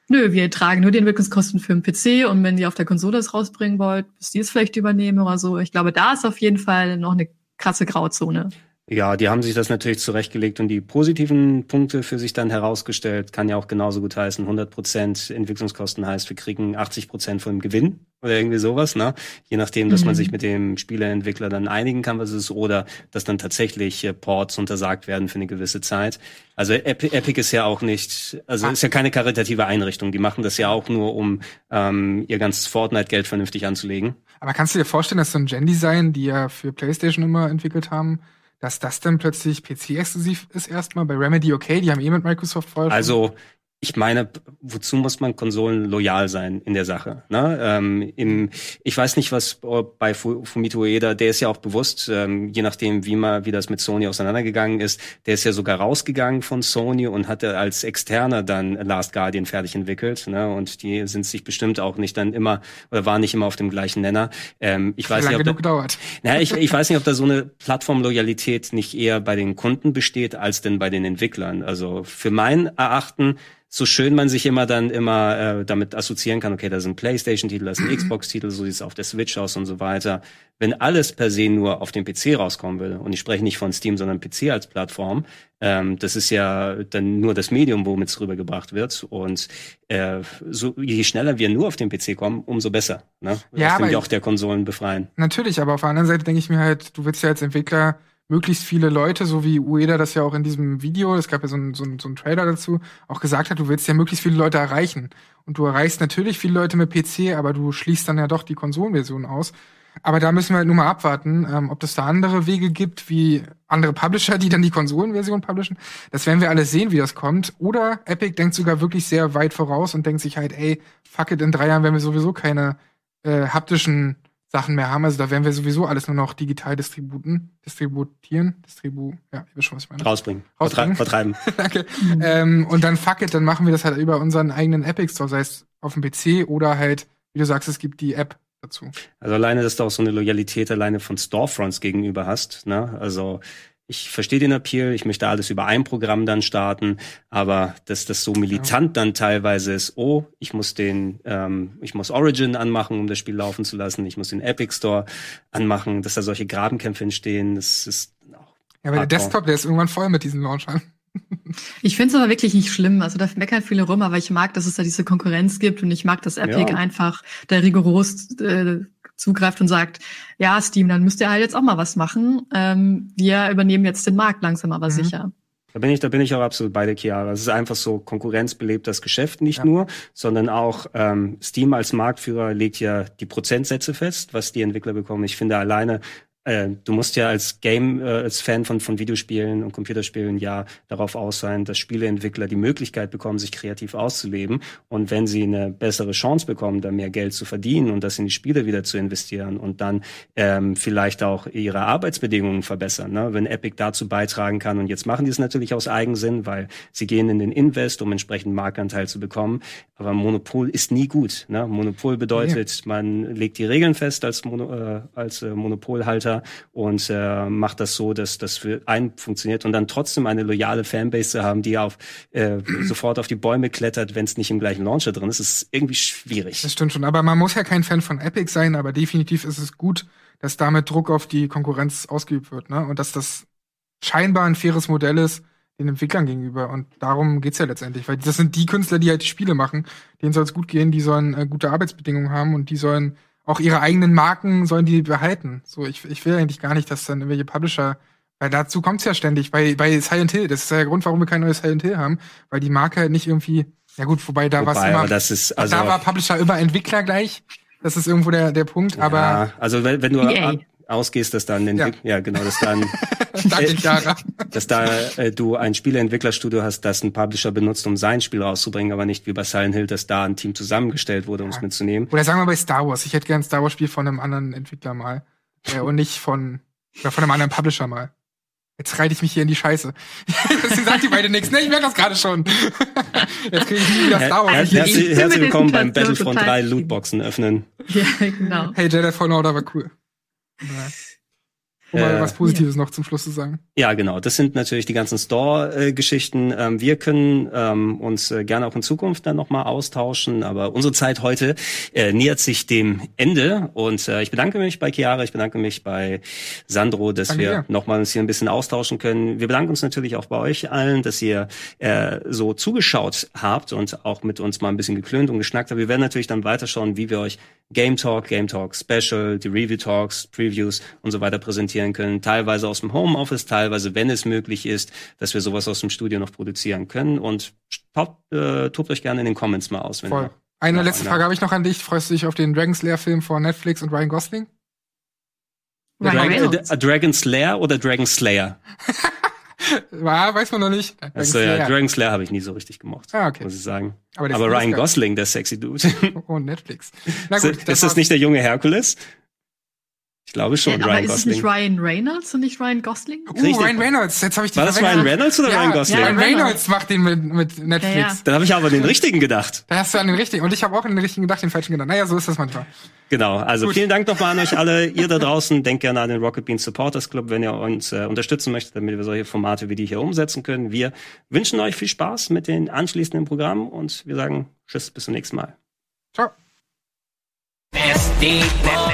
nö, wir tragen nur die Entwicklungskosten für den PC und wenn ihr auf der Konsole es rausbringen wollt, müsst ihr es vielleicht übernehmen oder so. Ich glaube, da ist auf jeden Fall noch eine krasse Grauzone. Ja, die haben sich das natürlich zurechtgelegt und die positiven Punkte für sich dann herausgestellt. Kann ja auch genauso gut heißen, 100 Prozent Entwicklungskosten heißt, wir kriegen 80 Prozent von dem Gewinn oder irgendwie sowas, ne? Je nachdem, dass mhm. man sich mit dem Spieleentwickler dann einigen kann, was es ist, oder dass dann tatsächlich äh, Ports untersagt werden für eine gewisse Zeit. Also Epic, Epic ist ja auch nicht, also ah. ist ja keine karitative Einrichtung. Die machen das ja auch nur, um ähm, ihr ganzes Fortnite-Geld vernünftig anzulegen. Aber kannst du dir vorstellen, dass so ein Gen-Design, die ja für PlayStation immer entwickelt haben, dass das dann plötzlich PC-exklusiv ist erstmal bei Remedy okay, die haben eh mit Microsoft vorher Also ich meine, wozu muss man Konsolen loyal sein in der Sache? Ne? Ähm, im, ich weiß nicht, was bei Fumito Ueda, der ist ja auch bewusst, ähm, je nachdem, wie man, wie das mit Sony auseinandergegangen ist, der ist ja sogar rausgegangen von Sony und hatte als Externer dann Last Guardian fertig entwickelt. Ne? Und die sind sich bestimmt auch nicht dann immer oder waren nicht immer auf dem gleichen Nenner. Ähm, ich weiß nicht, ob da, gedauert. Na, ich, ich weiß nicht, ob da so eine Plattformloyalität nicht eher bei den Kunden besteht als denn bei den Entwicklern. Also für mein Erachten so schön man sich immer dann immer äh, damit assoziieren kann, okay, da sind PlayStation-Titel, da sind mhm. Xbox-Titel, so sieht es auf der Switch aus und so weiter. Wenn alles per se nur auf dem PC rauskommen würde, und ich spreche nicht von Steam, sondern PC als Plattform, ähm, das ist ja dann nur das Medium, womit es rübergebracht wird. Und äh, so, je schneller wir nur auf den PC kommen, umso besser. Ne? Ja, das aber auch der Konsolen befreien. Natürlich, aber auf der anderen Seite denke ich mir halt, du willst ja als Entwickler möglichst viele Leute, so wie Ueda das ja auch in diesem Video, es gab ja so einen so so ein Trailer dazu, auch gesagt hat, du willst ja möglichst viele Leute erreichen. Und du erreichst natürlich viele Leute mit PC, aber du schließt dann ja doch die Konsolenversion aus. Aber da müssen wir halt nur mal abwarten, ähm, ob es da andere Wege gibt, wie andere Publisher, die dann die Konsolenversion publishen. Das werden wir alles sehen, wie das kommt. Oder Epic denkt sogar wirklich sehr weit voraus und denkt sich halt, ey, fuck it, in drei Jahren werden wir sowieso keine äh, haptischen Sachen mehr haben. Also da werden wir sowieso alles nur noch digital distributen, distributieren, distribu, ja, ihr wisst schon, was ich meine. Rausbringen. Rausbringen. Vertreiben. Danke. ähm, und dann fuck it, dann machen wir das halt über unseren eigenen Epic Store, sei es auf dem PC oder halt, wie du sagst, es gibt die App dazu. Also alleine, dass du auch so eine Loyalität alleine von Storefronts gegenüber hast, ne? Also ich verstehe den Appeal, ich möchte alles über ein Programm dann starten, aber dass das so militant ja. dann teilweise ist, oh, ich muss den, ähm, ich muss Origin anmachen, um das Spiel laufen zu lassen, ich muss den Epic Store anmachen, dass da solche Grabenkämpfe entstehen, das ist auch. Ja, aber der Desktop, der ist irgendwann voll mit diesen Launchern. Ich finde es aber wirklich nicht schlimm. Also da meckern viele rum, aber ich mag, dass es da diese Konkurrenz gibt und ich mag, dass Epic ja. einfach da rigoros äh, zugreift und sagt, ja, Steam, dann müsst ihr halt jetzt auch mal was machen. Ähm, wir übernehmen jetzt den Markt langsam, aber mhm. sicher. Da bin ich, da bin ich auch absolut bei der Chiara. Es ist einfach so, Konkurrenz belebt das Geschäft nicht ja. nur, sondern auch ähm, Steam als Marktführer legt ja die Prozentsätze fest, was die Entwickler bekommen. Ich finde alleine äh, du musst ja als Game, äh, als Fan von, von Videospielen und Computerspielen ja darauf aus sein, dass Spieleentwickler die Möglichkeit bekommen, sich kreativ auszuleben. Und wenn sie eine bessere Chance bekommen, da mehr Geld zu verdienen und das in die Spiele wieder zu investieren und dann ähm, vielleicht auch ihre Arbeitsbedingungen verbessern. Ne? Wenn Epic dazu beitragen kann, und jetzt machen die es natürlich aus Eigensinn, weil sie gehen in den Invest, um entsprechend Marktanteil zu bekommen. Aber Monopol ist nie gut. Ne? Monopol bedeutet, ja. man legt die Regeln fest als, Mono, äh, als äh, Monopolhalter und äh, macht das so, dass das für einen funktioniert und dann trotzdem eine loyale Fanbase zu haben, die auf äh, sofort auf die Bäume klettert, wenn es nicht im gleichen Launcher drin ist, ist irgendwie schwierig. Das stimmt schon, aber man muss ja kein Fan von Epic sein, aber definitiv ist es gut, dass damit Druck auf die Konkurrenz ausgeübt wird, ne? Und dass das scheinbar ein faires Modell ist, den Entwicklern gegenüber. Und darum geht's ja letztendlich, weil das sind die Künstler, die halt die Spiele machen. Denen soll es gut gehen, die sollen äh, gute Arbeitsbedingungen haben und die sollen auch ihre eigenen Marken sollen die behalten. So, ich, ich will eigentlich gar nicht, dass dann irgendwelche Publisher, weil dazu kommt's ja ständig, bei, bei Silent Hill, das ist ja der Grund, warum wir kein neues Silent Hill haben, weil die Marke halt nicht irgendwie, ja gut, wobei da war immer, das ist, also, da war Publisher immer Entwickler gleich. Das ist irgendwo der, der Punkt, ja, aber. Also wenn, wenn du, EA ausgehst, dass dann ja. ja genau, dass dann äh, dass da äh, du ein Spieleentwicklerstudio hast, das ein Publisher benutzt, um sein Spiel rauszubringen, aber nicht wie bei Silent Hill, dass da ein Team zusammengestellt wurde, um es mitzunehmen. Oder sagen wir bei Star Wars, ich hätte gern ein Star Wars Spiel von einem anderen Entwickler mal äh, und nicht von oder von einem anderen Publisher mal. Jetzt reite ich mich hier in die Scheiße. Deswegen sagt die beide nichts. Ne, ich merke das gerade schon. Jetzt kriege ich nie wieder Star Wars. Her herzlich, herzlich willkommen beim Battlefront 3 Lootboxen öffnen. Ja, genau. Hey, Jedi Fallen Order war cool. Bruh Um mal äh, was Positives ja. noch zum Schluss zu sagen. Ja, genau. Das sind natürlich die ganzen Store-Geschichten. Ähm, wir können ähm, uns äh, gerne auch in Zukunft dann nochmal austauschen, aber unsere Zeit heute äh, nähert sich dem Ende und ich bedanke mich bei Chiara, ich bedanke mich bei Sandro, dass Danke wir nochmal uns hier ein bisschen austauschen können. Wir bedanken uns natürlich auch bei euch allen, dass ihr so zugeschaut habt und auch mit uns mal ein bisschen geklönt und geschnackt habt. Wir werden natürlich dann weiterschauen, wie wir euch Game Talk, Game Talk Special, die Review Talks, Previews und so weiter präsentieren können. Teilweise aus dem Homeoffice, teilweise, wenn es möglich ist, dass wir sowas aus dem Studio noch produzieren können. Und tobt, äh, tobt euch gerne in den Comments mal aus. Wenn Voll. Eine letzte Frage habe ich noch an dich. Freust du dich auf den Dragon Slayer Film von Netflix und Ryan Gosling? Ryan Dragon, äh, Dragon Slayer oder Dragon Slayer? War, weiß man noch nicht. Dragon also, Slayer. ja, Dragon Slayer habe ich nie so richtig gemocht, ah, okay. muss ich sagen. Aber, Aber Ryan Gosling, der sexy Dude. Oh, Netflix. Na gut, ist, ist das nicht der junge Herkules? Ich glaube schon, ja, Ryan aber ist Gosling. ist nicht Ryan Reynolds und nicht Ryan Gosling? Uh, Richtig. Ryan Reynolds, jetzt habe ich die War das Ryan Reynolds oder ja, Ryan Gosling? Ja, Ryan Reynolds macht den mit, mit Netflix. Ja, ja. Dann habe ich aber den richtigen gedacht. Da hast du an den richtigen. Und ich habe auch an den richtigen gedacht, den falschen gedacht. Naja, so ist das manchmal. Genau, also Gut. vielen Dank nochmal an euch alle. Ihr da draußen, denkt gerne an den Rocket Beans Supporters Club, wenn ihr uns äh, unterstützen möchtet, damit wir solche Formate wie die hier umsetzen können. Wir wünschen euch viel Spaß mit den anschließenden Programmen und wir sagen Tschüss, bis zum nächsten Mal. Ciao. Nasty boy.